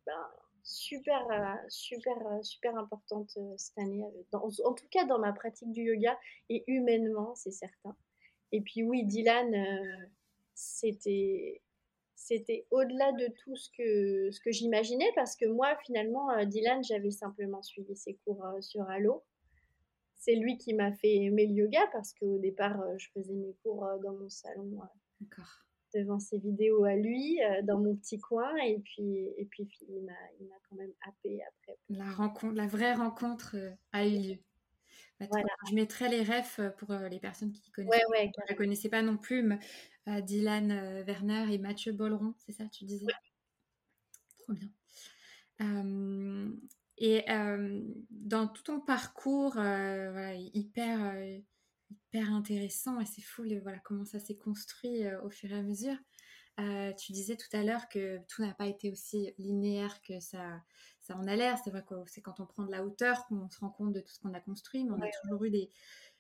ben, super, super, super importante cette année. en tout cas, dans ma pratique du yoga et humainement, c'est certain. Et puis oui, Dylan, c'était c'était au-delà de tout ce que, ce que j'imaginais parce que moi, finalement, euh, Dylan, j'avais simplement suivi ses cours euh, sur Halo. C'est lui qui m'a fait aimer le yoga parce qu'au départ, euh, je faisais mes cours dans mon salon devant ses vidéos à lui, dans mon petit coin. Et puis, et puis il m'a quand même happé après. La, rencontre, la vraie rencontre a eu lieu. Bah, je mettrai les refs pour les personnes qui connaissent. Ouais, ne la connaissaient pas non plus. Mais Dylan euh, Werner et Mathieu Bolleron, c'est ça, tu disais? Trop bien. Et dans tout ton parcours, hyper, hyper intéressant, et c'est fou voilà, comment ça s'est construit au fur et à mesure. tu disais tout à l'heure que tout n'a pas été aussi linéaire que ça, ça en a l'air. C'est vrai que c'est quand on prend de la hauteur qu'on se rend compte de tout ce qu'on a construit, mais on a toujours eu des,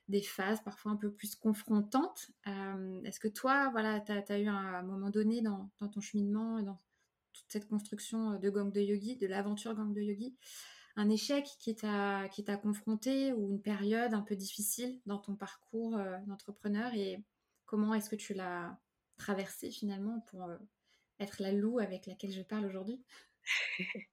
des phases parfois un peu plus confrontantes. Euh, est-ce que toi, voilà, tu as, eu un, moment donné dans, ton cheminement, dans toute cette construction de gang de yogi, de l'aventure gang de yogi, un échec qui t'a confronté ou une période un peu difficile dans ton parcours euh, d'entrepreneur et comment est-ce que tu l'as traversé finalement pour euh, être la loup avec laquelle je parle aujourd'hui? [LAUGHS]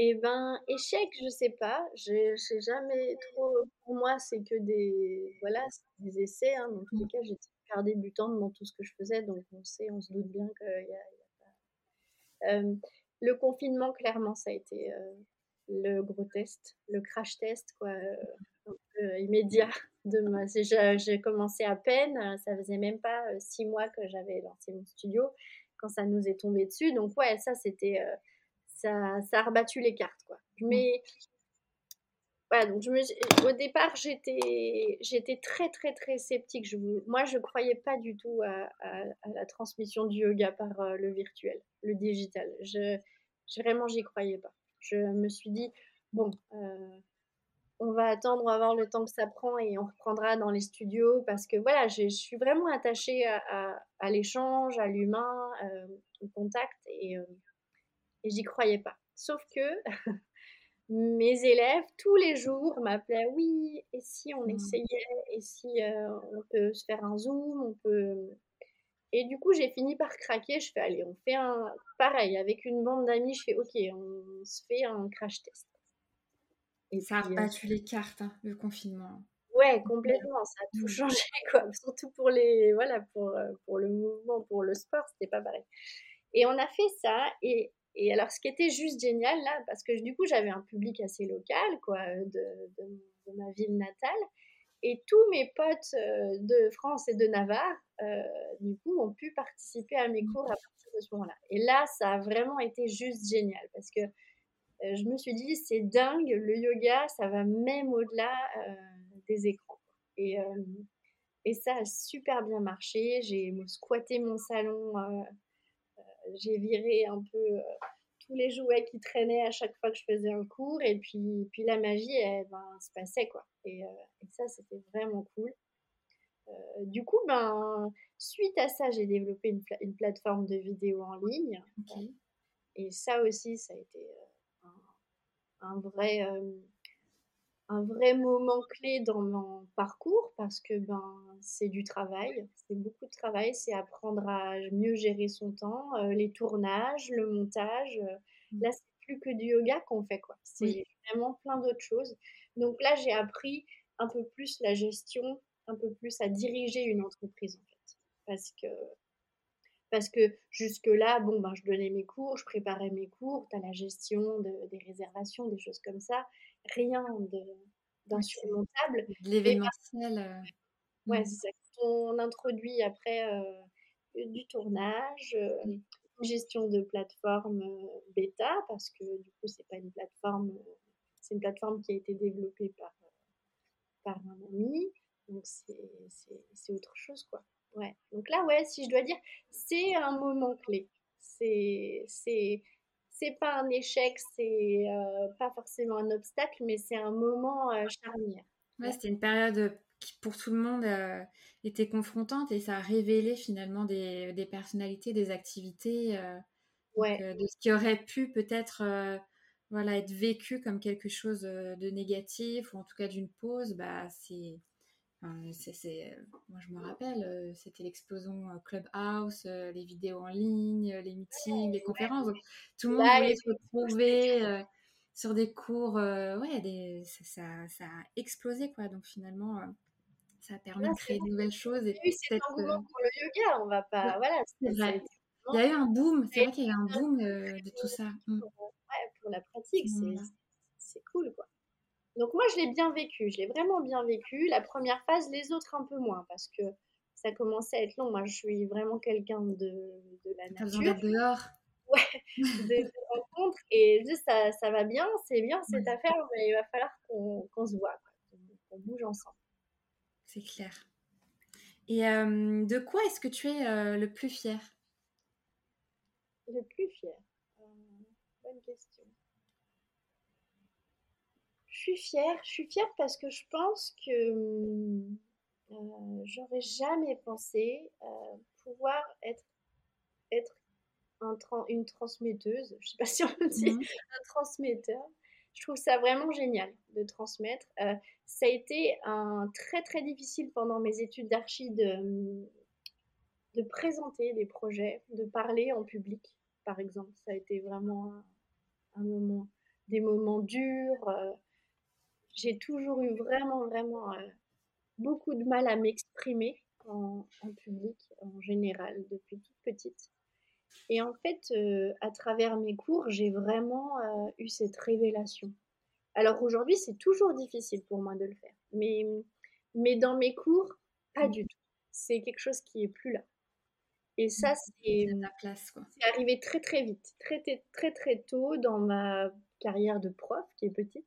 Eh ben, échec, je sais pas. Je sais jamais trop. Pour moi, c'est que des, voilà, des essais. Hein. Dans tous les cas, j'étais super débutante dans tout ce que je faisais, donc on sait, on se doute bien qu'il y a, y a pas. Le confinement, clairement, ça a été le gros test, le crash test, quoi, immédiat de. J'ai commencé à peine. Ça faisait même pas six mois que j'avais lancé mon studio quand ça nous est tombé dessus. Donc ouais, ça c'était ça, ça a rebattu les cartes, quoi. Mais voilà, donc au départ, j'étais, très, très, très sceptique. Je, moi, je ne croyais pas du tout à, la transmission du yoga par euh, le virtuel, le digital. Je, je vraiment, j'y croyais pas. Je me suis dit, bon, euh, on va attendre, on va voir le temps que ça prend et on reprendra dans les studios parce que voilà, je, suis vraiment attachée à, l'échange, à l'humain, euh, au contact et et j'y croyais pas. Sauf que [LAUGHS] mes élèves, tous les jours, m'appelaient Oui, et si on mmh. essayait Et si euh, on peut se faire un zoom On peut. Et du coup, j'ai fini par craquer. Je fais Allez, on fait un. Pareil, avec une bande d'amis, je fais Ok, on se fait un crash test. Et ça a battu euh, les cartes, hein, le confinement. Ouais, complètement. Ça a tout mmh. changé, [LAUGHS] quoi. Surtout pour les. Voilà, pour, euh, pour le mouvement, pour le sport, c'était pas pareil. Et on a fait ça. Et et alors, ce qui était juste génial là, parce que du coup, j'avais un public assez local, quoi, euh, de, ma ville natale, et tous mes potes euh, de France et de Navarre, euh, du coup, ont pu participer à mes cours à partir de ce moment-là. Et là, ça a vraiment été juste génial, parce que je me suis dit, c'est dingue, le yoga, ça va même au-delà des écrans. Et, et ça a super bien marché. J'ai squatté mon salon j'ai viré un peu euh, tous les jouets qui traînaient à chaque fois que je faisais un cours et puis, puis la magie, elle, ben, se passait quoi. Et, euh, ça, c'était vraiment cool. Euh, du coup, ben, suite à ça, j'ai développé une, une, plateforme de vidéo en ligne. Et ça aussi, ça a été un, un vrai un vrai moment clé dans mon parcours parce que ben c'est du travail, c'est beaucoup de travail, c'est apprendre à mieux gérer son temps, euh, les tournages, le montage. Euh, mmh. Là, c'est plus que du yoga qu'on fait quoi. C'est vraiment plein d'autres choses. Donc là, j'ai appris un peu plus la gestion, un peu plus à diriger une entreprise en fait, parce que parce que jusque-là, bon, ben, je donnais mes cours, je préparais mes cours, tu as la gestion des réservations, des choses comme ça rien d'insurmontable. De l'événementiel. Euh, ouais, mmh. c'est ça. On introduit après euh, du tournage, euh, une gestion de plateforme bêta, parce que du coup, c'est pas une plateforme, c'est une plateforme qui a été développée par, par un ami. Donc, c'est autre chose, quoi. Ouais. Donc là, ouais, si je dois dire, c'est un moment clé. C'est c'est pas un échec, c'est euh, pas forcément un obstacle, mais c'est un moment euh, charnière. Ouais, c'était une période qui pour tout le monde était confrontante et ça a révélé finalement des, des personnalités, des activités, ouais. de ce qui aurait pu peut-être voilà, être vécu comme quelque chose de négatif ou en tout cas d'une pause, bah, c'est c'est, moi, je me rappelle, c'était l'explosion Clubhouse, les vidéos en ligne, les meetings, les conférences. tout le monde voulait se retrouver sur des cours. ouais, des, ça, ça, a explosé, quoi. Donc finalement, ça a permis de créer de nouvelles choses. Et oui, c'est engouement pour le yoga. On va pas. Voilà. Il y a eu un boom. C'est vrai qu'il y a eu un boom de tout ça. Mmh. ouais, pour la pratique, c'est cool, quoi. Donc moi, je l'ai bien vécu, je l'ai vraiment bien vécu. La première phase, les autres un peu moins, parce que ça commençait à être long. Moi, je suis vraiment quelqu'un de, de la nature. dehors. [LAUGHS] Ouais, de, rencontres. Et juste, ça, ça va bien, c'est bien cette affaire, mais il va falloir qu'on se voit, qu'on bouge ensemble. C'est clair. Et euh, de quoi est-ce que tu es euh, le plus fier? Le plus fier? Euh, Bonne question suis fière. Je suis fière parce que je pense que euh, j'aurais jamais pensé euh, pouvoir être, être un une transmetteuse. Je sais pas [LAUGHS] si on dit mmh un transmetteur. Je trouve ça vraiment génial de transmettre. Euh, ça a été un très très difficile pendant mes études d'archi de, de présenter des projets, de parler en public, par exemple. Ça a été vraiment un, moment, des moments durs j'ai toujours eu vraiment, vraiment euh, beaucoup de mal à m'exprimer en, public, en général, depuis toute petite. Et en fait, euh, à travers mes cours, j'ai vraiment euh, eu cette révélation. Alors aujourd'hui, c'est toujours difficile pour moi de le faire. Mais, mais dans mes cours, pas mmh. du tout. C'est quelque chose qui est plus là. Et ça, mmh. c'est arrivé très très vite, très, très très tôt dans ma carrière de prof qui est petite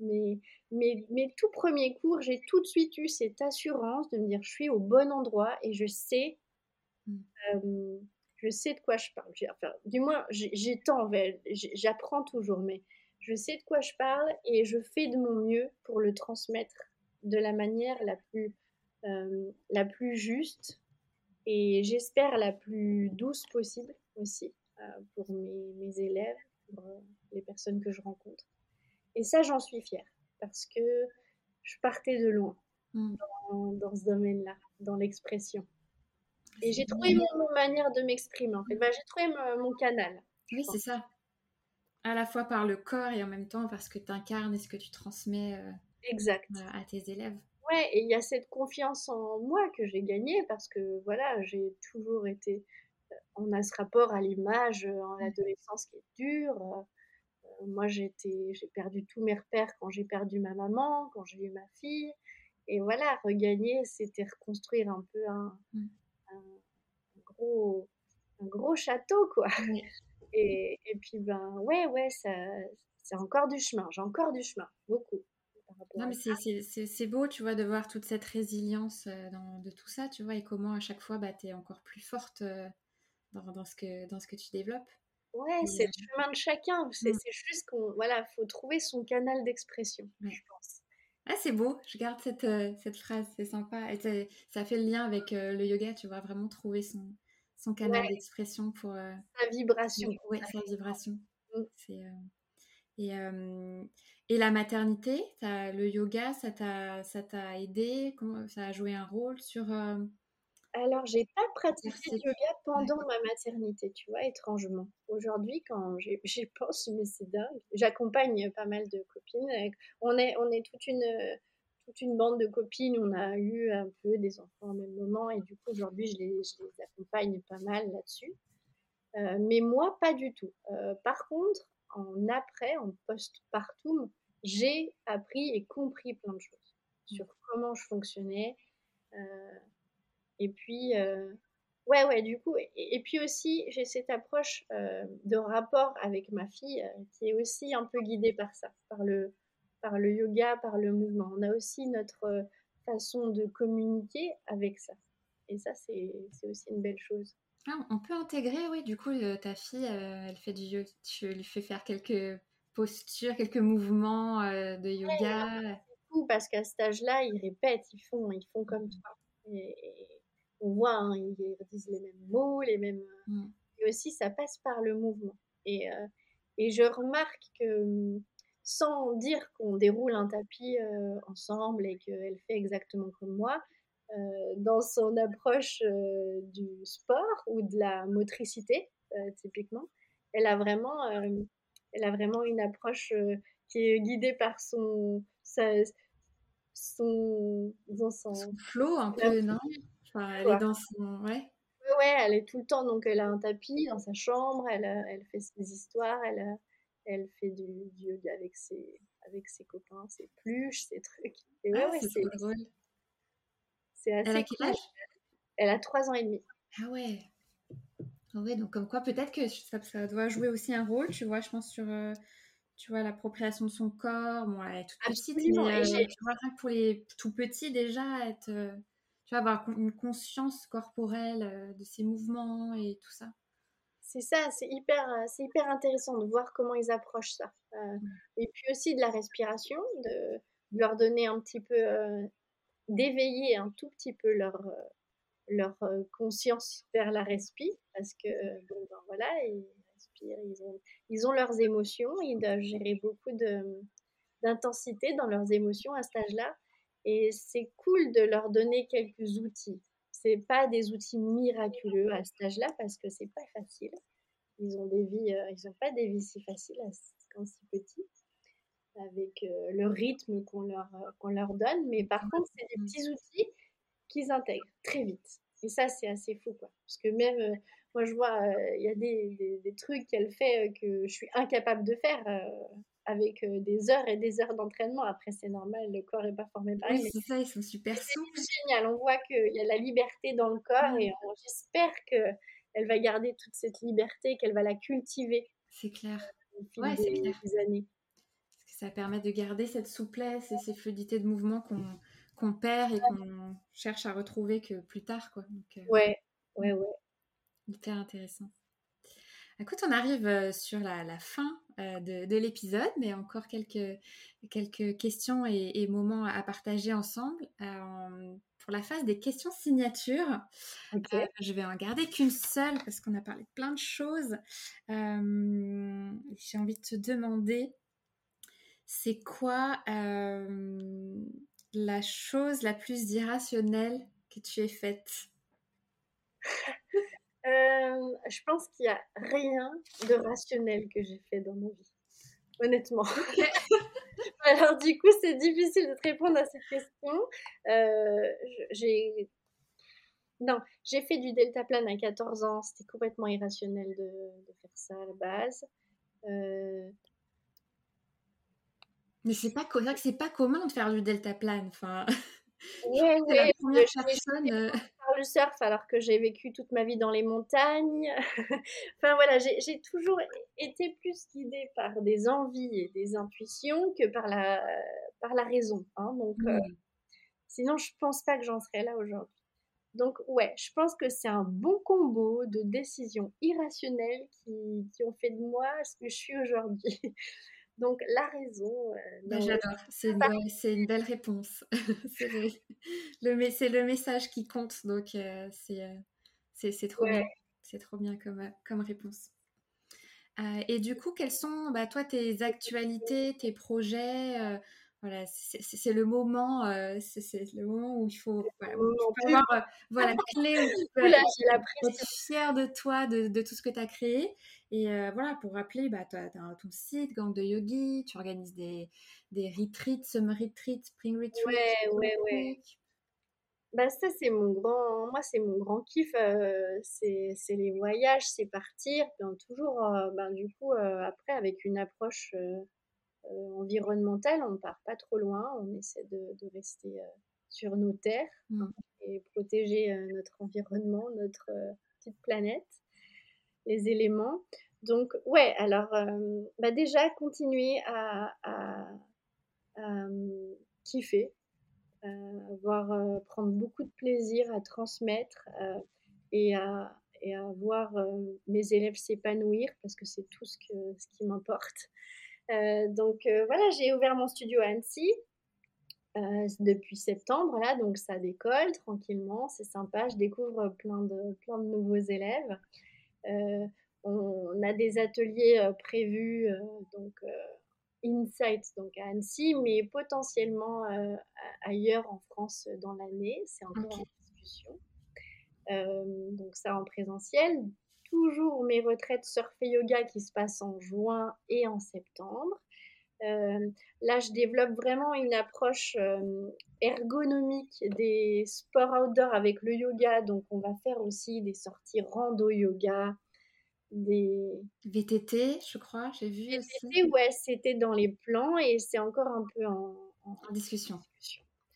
mes, mes, mes tout premiers cours, j'ai tout de suite eu cette assurance de me dire je suis au bon endroit et je sais, mmh. euh, je sais de quoi je parle. Enfin, du moins, j'ai tant, j'apprends toujours, mais je sais de quoi je parle et je fais de mon mieux pour le transmettre de la manière la plus, euh, la plus juste et j'espère la plus douce possible aussi euh, pour mes, mes élèves, pour les personnes que je rencontre. Et ça, j'en suis fière parce que je partais de loin mmh. dans, ce domaine-là, dans l'expression. Et j'ai trouvé mon, manière de m'exprimer. En fait. Bah, j'ai trouvé mon, canal. Oui, c'est ça. À la fois par le corps et en même temps parce que tu incarnes et ce que tu transmets euh, exact. à tes élèves. Ouais, et il y a cette confiance en moi que j'ai gagnée parce que voilà, j'ai toujours été. Euh, on a ce rapport à l'image euh, en adolescence qui est dur moi, j'ai perdu tous mes repères quand j'ai perdu ma maman, quand j'ai eu ma fille. Et voilà, regagner, c'était reconstruire un peu un, mmh. gros, un gros château, quoi. [LAUGHS] Et, et, puis, ben, ouais, ouais, ça, c'est encore du chemin. J'ai encore du chemin, beaucoup. Non, mais c'est beau, tu vois, de voir toute cette résilience euh, dans, de tout ça, tu vois, et comment à chaque fois, bah, tu es encore plus forte euh, dans, dans, ce que, dans ce que tu développes. Ouais, c'est le chemin de chacun. Mmh. C'est juste qu'on voilà, faut trouver son canal d'expression, je pense. Ah, c'est beau, je garde cette, euh, cette phrase, c'est sympa. Et ça fait le lien avec euh, le yoga, tu vois, vraiment trouver son, son canal d'expression pour. Euh, sa vibration. Oui, sa vibration. Mmh. et, et la maternité, le yoga, ça t'a aidé? Ça a joué un rôle sur. Alors, j'ai pas pratiqué le yoga pendant ma maternité, tu vois, étrangement. Aujourd'hui, quand [LAUGHS] j'y pense, mais c'est dingue. J'accompagne pas mal de copines. On est, on est toute une, toute une bande de copines. On a eu un peu des enfants au même moment et du coup, aujourd'hui, je les, je les accompagne pas mal là-dessus. Euh, mais moi, pas du tout. Euh, par contre, en après, en post-partum, j'ai appris et compris plein de choses sur comment je fonctionnais. Euh, et puis, euh, ouais, ouais, du coup, et, puis aussi, j'ai cette approche euh, de rapport avec ma fille euh, qui est aussi un peu guidée par ça, par le, par le yoga, par le mouvement. On a aussi notre façon de communiquer avec ça. Et ça, c'est aussi une belle chose. Ah, on peut intégrer, oui, du coup, ta fille, elle fait du yoga, tu lui fais faire quelques postures, quelques mouvements de yoga. Ouais, parce qu'à cet âge-là, ils répètent, ils font, ils font comme toi. Et, on voit, hein, ils disent les mêmes mots, les mêmes. Mm. Et aussi, ça passe par le mouvement. Et, euh, et je remarque que sans dire qu'on déroule un tapis euh, ensemble et qu'elle fait exactement comme moi, euh, dans son approche du sport ou de la motricité, typiquement, elle a vraiment, elle a vraiment une approche qui est guidée par son, son, son, son flow un peu, non? Enfin, Elle est dans son. Ouais. Ouais, elle est tout le temps. Donc, elle a un tapis dans sa chambre, elle, elle fait ses histoires, elle, elle fait du, yoga avec ses, avec ses copains, ses pluches, ses trucs. Et ouais, ah, ouais, c'est drôle. C'est assez Elle a quel âge? Elle a 3 ans et demi. Ah ouais. Ah ouais, donc comme quoi peut-être que ça, ça, doit jouer aussi un rôle, tu vois, je pense sur euh, tu vois l'appropriation de son corps. Bon, elle est toute petite, mais euh, tu vois, pour les tout petits déjà, être, euh, tu vois, avoir une conscience corporelle de ses mouvements et tout ça. C'est ça, c'est hyper, c'est hyper intéressant de voir comment ils approchent ça. Et puis aussi de la respiration, de, leur donner un petit peu, d'éveiller un tout petit peu leur, leur conscience vers la respi, parce que bon, ben voilà, ils respirent, ils ont, ils ont leurs émotions, ils doivent gérer beaucoup d'intensité dans leurs émotions à cet âge-là, et c'est cool de leur donner quelques outils. C'est pas des outils miraculeux à cet âge-là parce que c'est pas facile. Ils ont n'ont pas des vies si faciles quand si petits avec le rythme qu'on leur, qu'on leur donne. Mais par contre, c'est des petits outils qu'ils intègrent très vite. Et ça, c'est assez fou. Parce que même, euh, moi, je vois, euh, il y a des, trucs qu'elle fait euh, que je suis incapable de faire avec des heures et des heures d'entraînement. Après, c'est normal, le corps n'est pas formé pareil. Oui, c'est ça, ils sont super souples. C'est génial. On voit qu'il y a la liberté dans le corps et j'espère qu'elle va garder toute cette liberté, qu'elle va la cultiver. C'est clair. ouais, c'est clair. années. Parce que ça permet de garder cette souplesse et cette fluidité de mouvement qu'on perd et qu'on cherche à retrouver que plus tard. Quoi. Donc, euh, ouais, ouais, ouais. Hyper intéressant. Écoute, on arrive euh, sur la, la fin euh, de, de l'épisode, mais encore quelques, quelques questions et, moments à partager ensemble. pour la phase des questions signatures, je vais en garder qu'une seule parce qu'on a parlé de plein de choses. J'ai envie de te demander, c'est quoi la chose la plus irrationnelle que tu aies faite? Euh, Je pense qu'il n'y a rien de rationnel que j'ai fait dans ma vie, honnêtement. [LAUGHS] Alors du coup, c'est difficile de te répondre à cette question. Euh, j'ai non, j'ai fait du deltaplane à 14 ans. C'était complètement irrationnel de, de, faire ça à la base. Euh, mais c'est pas que c'est pas commun de faire du deltaplane. Enfin, ouais, [LAUGHS] ouais, la première personne. Surf alors que j'ai vécu toute ma vie dans les montagnes. [LAUGHS] enfin voilà, j'ai toujours été plus guidée par des envies et des intuitions que par la par la raison. Hein. Donc euh, sinon je pense pas que j'en serais là aujourd'hui. Donc ouais, je pense que c'est un bon combo de décisions irrationnelles qui, qui ont fait de moi ce que je suis aujourd'hui. [LAUGHS] Donc la raison. Euh, bah, j'adore, c'est une, belle réponse. [LAUGHS] c'est le, le, message qui compte, donc euh, euh, c'est trop bien. C'est trop bien comme, comme réponse. et du coup, quelles sont, bah, toi, tes actualités, tes projets voilà, c'est le moment, euh, c'est le moment où il faut, voilà, avoir euh, voilà, clé où tu [LAUGHS] peux être fier de toi, de, de, tout ce que tu as créé. Et euh, voilà, pour rappeler, bah, tu as, ton site, Gang de Yogi, tu organises des, des retreats, summer retreats, spring retreats. Ouais, ouais, ouais. Bah ça c'est mon grand, moi c'est mon grand kiff, c'est les voyages, c'est partir, toujours, ben, du coup après avec une approche euh, environnementale, on ne part pas trop loin, on essaie de, rester euh, sur nos terres mmh. et protéger euh, notre environnement, notre petite planète, les éléments. Donc, ouais, alors, bah déjà, continuer à, kiffer, avoir, prendre beaucoup de plaisir à transmettre et à, et à voir mes élèves s'épanouir parce que c'est tout ce, que, ce qui m'importe. Euh, donc euh, voilà, j'ai ouvert mon studio à Annecy. depuis septembre, là, donc ça décolle tranquillement, c'est sympa, je découvre plein de, plein de nouveaux élèves. on, a des ateliers prévus, donc Insight, donc à Annecy, mais potentiellement ailleurs en France dans l'année, c'est encore en discussion. donc ça en présentiel, toujours mes retraites surf et yoga qui se passent en juin et en septembre. Euh, là, je développe vraiment une approche euh, ergonomique des sports outdoor avec le yoga. Donc, on va faire aussi des sorties rando yoga, des VTT, je crois, j'ai vu VTT, ouais, c'était dans les plans et c'est encore un peu en, discussion.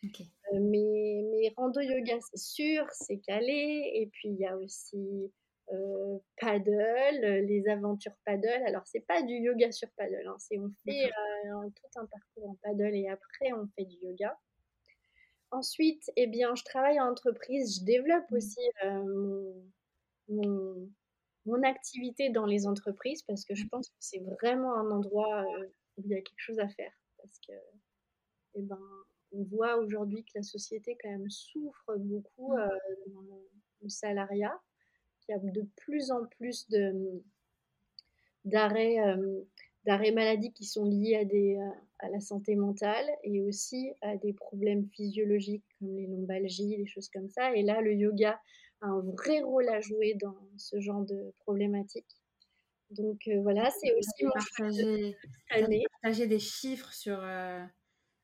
Euh, mais, mais rando yoga, c'est sûr, c'est calé. Et puis, il y a aussi euh, paddle, euh, les aventures paddle. Alors, c'est pas du yoga sur paddle, hein, c'est on fait euh, tout un parcours en paddle et après on fait du yoga. Ensuite, eh bien, je travaille en entreprise, je développe mmh. aussi mon, mon, activité dans les entreprises parce que je mmh. pense que c'est vraiment un endroit où il y a quelque chose à faire. Parce que, eh ben, on voit aujourd'hui que la société quand même souffre beaucoup mmh. dans le salariat il y a de plus en plus de, d'arrêts, euh, d'arrêts maladie qui sont liés à, des, euh, à la santé mentale et aussi à des problèmes physiologiques comme les lombalgies, des choses comme ça. Et là, le yoga a un vrai rôle à jouer dans ce genre de problématiques. Donc euh, voilà, c'est aussi mon partager, partager des chiffres sur,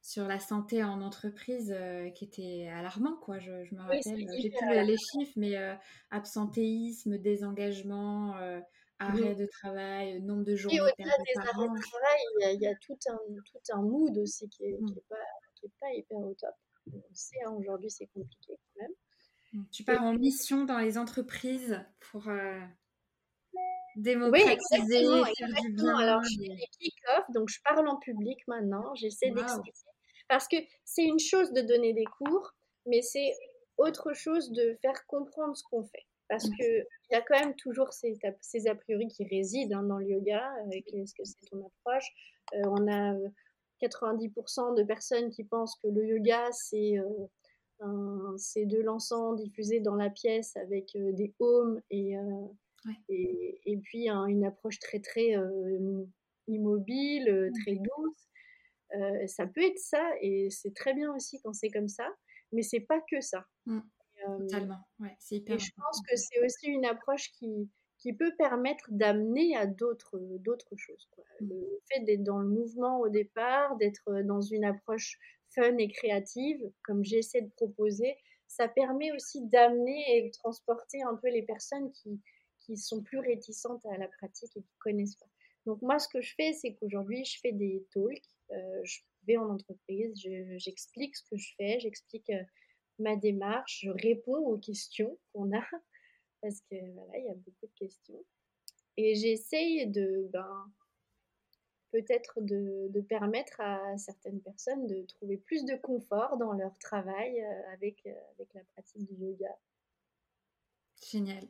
sur la santé en entreprise euh, qui était alarmant, quoi. Je, me rappelle, j'ai plus les chiffres, mais euh, absentéisme, désengagement, euh, arrêt de travail, nombre de jours. Et au-delà des arrêts de travail, il y, a, tout, un, tout un mood aussi qui n'est mmh. pas, pas, hyper au top. On sait, hein, aujourd'hui, c'est compliqué quand même. Mmh. Tu pars en mission dans les entreprises pour démocratiser, oui, faire du bien. Alors, je fais des kick-off, donc je parle en public maintenant, j'essaie d'expliquer parce que c'est une chose de donner des cours, mais c'est autre chose de faire comprendre ce qu'on fait. Parce qu'il y a quand même toujours ces, ces a priori qui résident hein, dans le yoga. Euh, Qu'est-ce que c'est ton approche euh, On a 90% euh, de personnes qui pensent que le yoga, c'est de l'encens diffusé dans la pièce avec des homes et, et, et, puis une approche très très immobile, très douce. Euh, ça peut être ça et c'est très bien aussi quand c'est comme ça, mais c'est pas que ça. Mmh. Euh, totalement, ouais, c'est hyper. Et je pense que c'est aussi une approche qui, qui peut permettre d'amener à d'autres d'autres choses. Quoi. Mmh. Le fait d'être dans le mouvement au départ, d'être dans une approche fun et créative, comme j'essaie de proposer, ça permet aussi d'amener et de transporter un peu les personnes qui, qui sont plus réticentes à la pratique et qui connaissent pas. Donc moi, ce que je fais, c'est qu'aujourd'hui, je fais des talks euh, je vais en entreprise, j'explique ce que je fais, j'explique euh, ma démarche, je réponds aux questions qu'on a, [LAUGHS] parce que voilà, il y a beaucoup de questions. Et j'essaye de, ben, peut-être de, de, permettre à certaines personnes de trouver plus de confort dans leur travail euh, avec, avec la pratique du yoga. Génial.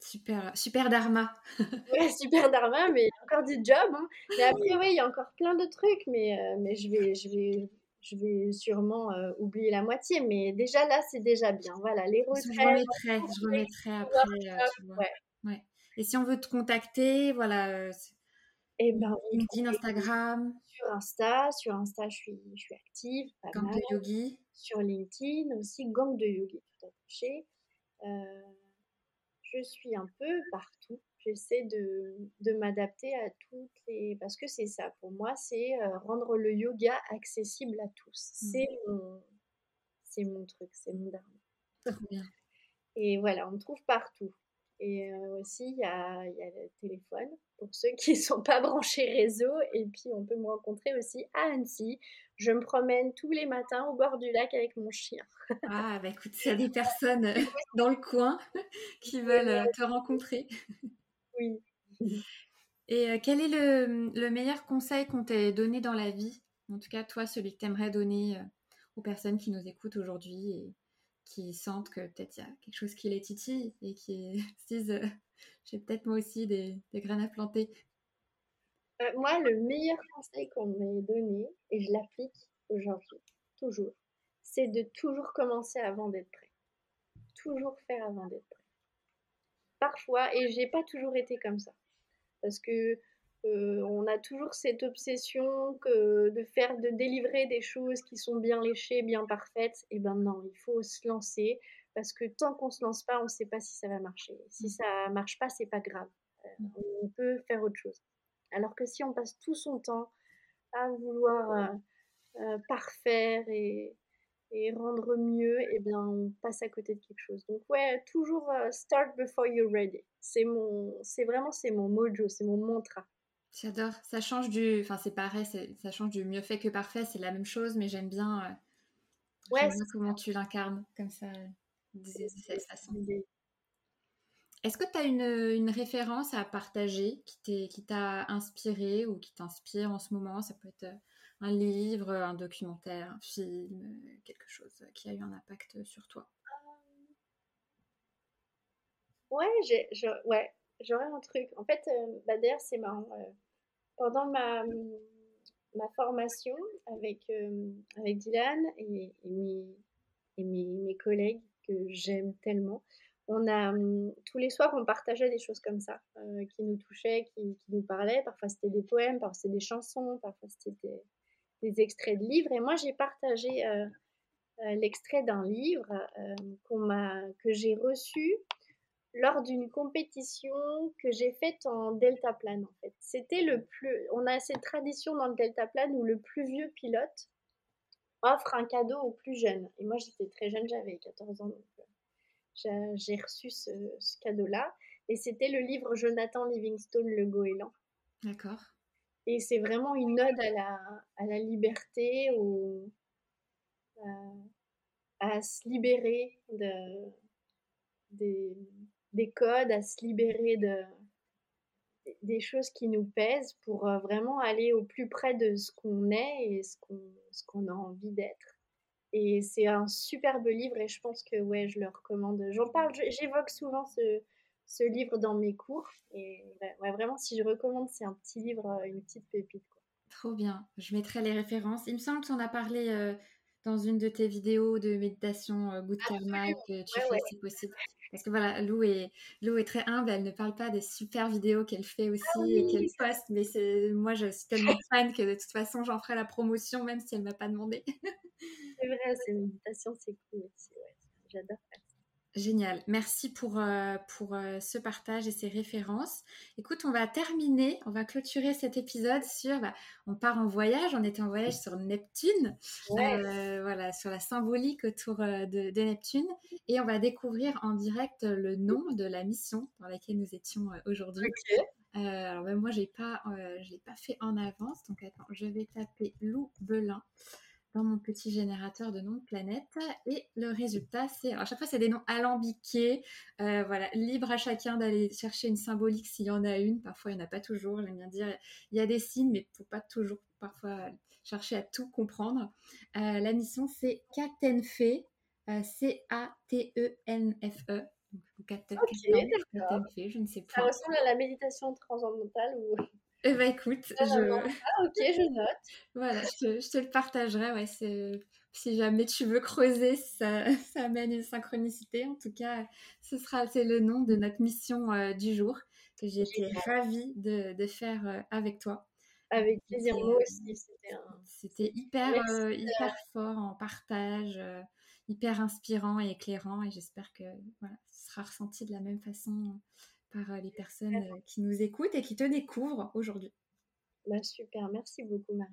Super, super dharma. ouais, super dharma, mais encore du job. Hein. Mais après, oui, il y a encore plein de trucs, mais, euh, mais je, vais, je, vais, je vais sûrement euh, oublier la moitié. Mais déjà là, c'est déjà bien. Voilà, les retraites. Je remettrai, je remettrai après. Euh, ouais. ouais. Et si on veut te contacter, voilà. Et eh ben, LinkedIn, Instagram. Sur Insta, sur Insta, je suis, je suis active. Gang de yogi. Sur LinkedIn aussi, Gang de yogi, tout attaché. Euh, je suis un peu partout. J'essaie de, de m'adapter à toutes les... Parce que c'est ça, pour moi, c'est euh, rendre le yoga accessible à tous. Mmh. C'est mon... C'est mon truc, c'est mon dharma. [LAUGHS] Et voilà, on me trouve partout. Et euh, aussi, il y a, y a, le téléphone pour ceux qui ne [LAUGHS] sont pas branchés réseau. Et puis, on peut me rencontrer aussi à Annecy. Je me promène tous les matins au bord du lac avec mon chien. Ah, bah écoute, s'il y a des [LAUGHS] personnes euh, dans le coin qui veulent te rencontrer. Oui. Et quel est le, le meilleur conseil qu'on t'ait donné dans la vie? En tout cas, toi, celui que tu aimerais donner aux personnes qui nous écoutent aujourd'hui et qui sentent que peut-être il y a quelque chose qui les titille et qui [LAUGHS] se disent euh, j'ai peut-être moi aussi des, des, graines à planter euh, Moi, le meilleur conseil qu'on m'ait donné, et je l'applique aujourd'hui, toujours, c'est de toujours commencer avant d'être prêt. Toujours faire avant d'être prêt. Parfois, et j'ai pas toujours été comme ça. Parce que euh, on a toujours cette obsession que de faire, de délivrer des choses qui sont bien léchées, bien parfaites. Et ben non, il faut se lancer parce que tant qu'on se lance pas, on sait pas si ça va marcher. Si ça marche pas, c'est pas grave. Euh, on peut faire autre chose. Alors que si on passe tout son temps à vouloir euh, parfaire et, et, rendre mieux, et eh bien on passe à côté de quelque chose. Donc ouais, toujours start before you're ready. C'est mon, c'est vraiment c'est mon mojo, c'est mon mantra. J'adore. Ça change du. Enfin, c'est pareil, ça change du mieux fait que parfait. C'est la même chose, mais j'aime bien, euh, ouais, comment tu l'incarnes comme ça, de cette façon. Est-ce que tu as une, une, référence à partager qui t'a inspiré ou qui t'inspire en ce moment? Ça peut être un livre, un documentaire, un film, quelque chose qui a eu un impact sur toi? Ouais, j'ai, ouais, j'aurais un truc. En fait, euh, bah d'ailleurs, c'est marrant. Euh, pendant ma, ma formation avec, euh, avec Dylan et, mes, mes, collègues que j'aime tellement, on a tous les soirs on partageait des choses comme ça qui nous touchaient, qui, qui, nous parlaient. Parfois c'était des poèmes, parfois c'était des chansons, parfois c'était des, extraits de livres. Et moi j'ai partagé l'extrait d'un livre qu'on m'a que j'ai reçu lors d'une compétition que j'ai faite en deltaplane en fait. C'était le plus on a cette tradition dans le deltaplane où le plus vieux pilote offre un cadeau au plus jeune. Et moi j'étais très jeune, j'avais 14 ans donc euh, j'ai reçu ce, cadeau-là et c'était le livre Jonathan Livingstone Le Goéland. D'accord. Et c'est vraiment une ode à la, liberté, à, se libérer de, des, des codes, à se libérer de, des choses qui nous pèsent pour euh, vraiment aller au plus près de ce qu'on est et ce qu'on, ce qu'on a envie d'être. Et c'est un superbe livre et je pense que ouais, je le recommande. J'en parle, j'évoque souvent ce, ce, livre dans mes cours. Et ouais, vraiment, si je recommande, c'est un petit livre, euh, une petite pépite. Quoi. Trop bien. Je mettrai les références. Il me semble que tu en as parlé euh, dans une de tes vidéos de méditation Good Karma que tu fais si possible. Parce que voilà, Lou est, Lou est très humble, elle ne parle pas des super vidéos qu'elle fait aussi ah et qu'elle poste, mais c'est, moi je suis tellement [LAUGHS] fan que de toute façon j'en ferai la promotion même si elle ne m'a pas demandé. c'est vrai, c'est une [LAUGHS] méditation, c'est cool aussi, ouais. j'adore faire Génial. Merci pour, euh, pour euh, ce partage et ces références. Écoute, on va terminer, on va clôturer cet épisode sur, bah, on part en voyage, on était en voyage sur Neptune, euh, voilà, sur la symbolique autour de, Neptune, et on va découvrir en direct le nom de la mission dans laquelle nous étions aujourd'hui. alors même moi, j'ai pas, je l'ai pas fait en avance, donc attends, je vais taper Lou Belin dans mon petit générateur de noms de planètes. Et le résultat, c'est. à chaque fois, c'est des noms alambiqués. Euh, voilà, libre à chacun d'aller chercher une symbolique s'il y en a une. Parfois, il n'y en a pas toujours. J'aime bien dire, il y a des signes, mais il ne faut pas toujours parfois chercher à tout comprendre. Euh, la mission, c'est Katenfe. Euh, C-A-T-E-N-F-E. Okay, je ne sais pas. Ça ressemble à la méditation transcendantale ou eh ben écoute, je... [LAUGHS] Ah, ok, je note. voilà, je te, le partagerai. Ouais, si jamais tu veux creuser, ça, [LAUGHS] ça amène une synchronicité. En tout cas, ce sera c'est le nom de notre mission euh, du jour que j'ai été ravie de, de faire euh, avec toi. Avec plaisir, moi aussi. C'était hyper, euh, hyper fort en partage, hyper inspirant et éclairant. Et j'espère que voilà, ce sera ressenti de la même façon par euh, les personnes euh, qui nous écoutent et qui te découvrent aujourd'hui. Bah, super, merci beaucoup Marie.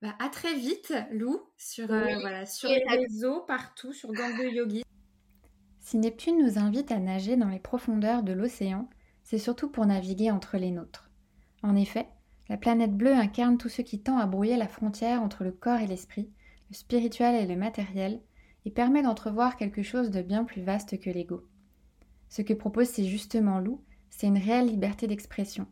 Bah, à très vite Lou, sur, euh, voilà, sur les réseaux, partout, sur Gangue Yogi. Si Neptune nous invite à nager dans les profondeurs de l'océan, c'est surtout pour naviguer entre les nôtres. En effet, la planète bleue incarne tout ce qui tend à brouiller la frontière entre le corps et l'esprit, le spirituel et le matériel, et permet d'entrevoir quelque chose de bien plus vaste que l'ego. Ce que propose c'est justement Lou, c'est une réelle liberté d'expression,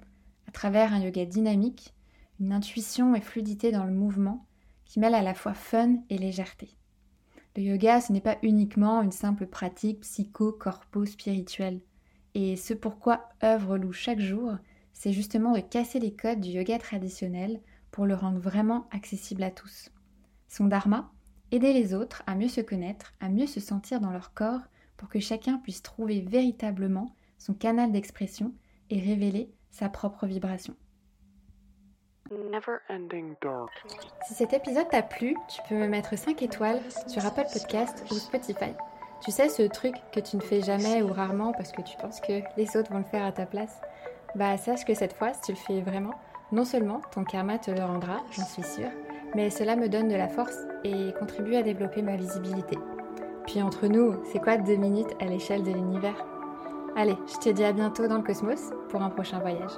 à travers un yoga dynamique, une intuition et fluidité dans le mouvement, qui mêle à la fois fun et légèreté. Le yoga, ce n'est pas uniquement une simple pratique psycho-corpo-spirituelle. Et ce pourquoi œuvre Lou chaque jour, c'est justement de casser les codes du yoga traditionnel pour le rendre vraiment accessible à tous. Son dharma, Aider les autres à mieux se connaître, à mieux se sentir dans leur corps pour que chacun puisse trouver véritablement son canal d'expression et révéler sa propre vibration. Never ending dark. Si cet épisode t'a plu, tu peux me mettre 5 étoiles sur Apple Podcast ou Spotify. Tu sais, ce truc que tu ne fais jamais ou rarement parce que tu penses que les autres vont le faire à ta place, bah sache que cette fois, si tu le fais vraiment, non seulement ton karma te le rendra, j'en suis sûre, mais cela me donne de la force et contribue à développer ma visibilité. Puis entre nous, c'est quoi deux minutes à l'échelle de l'univers? Allez, je te dis à bientôt dans le cosmos pour un prochain voyage.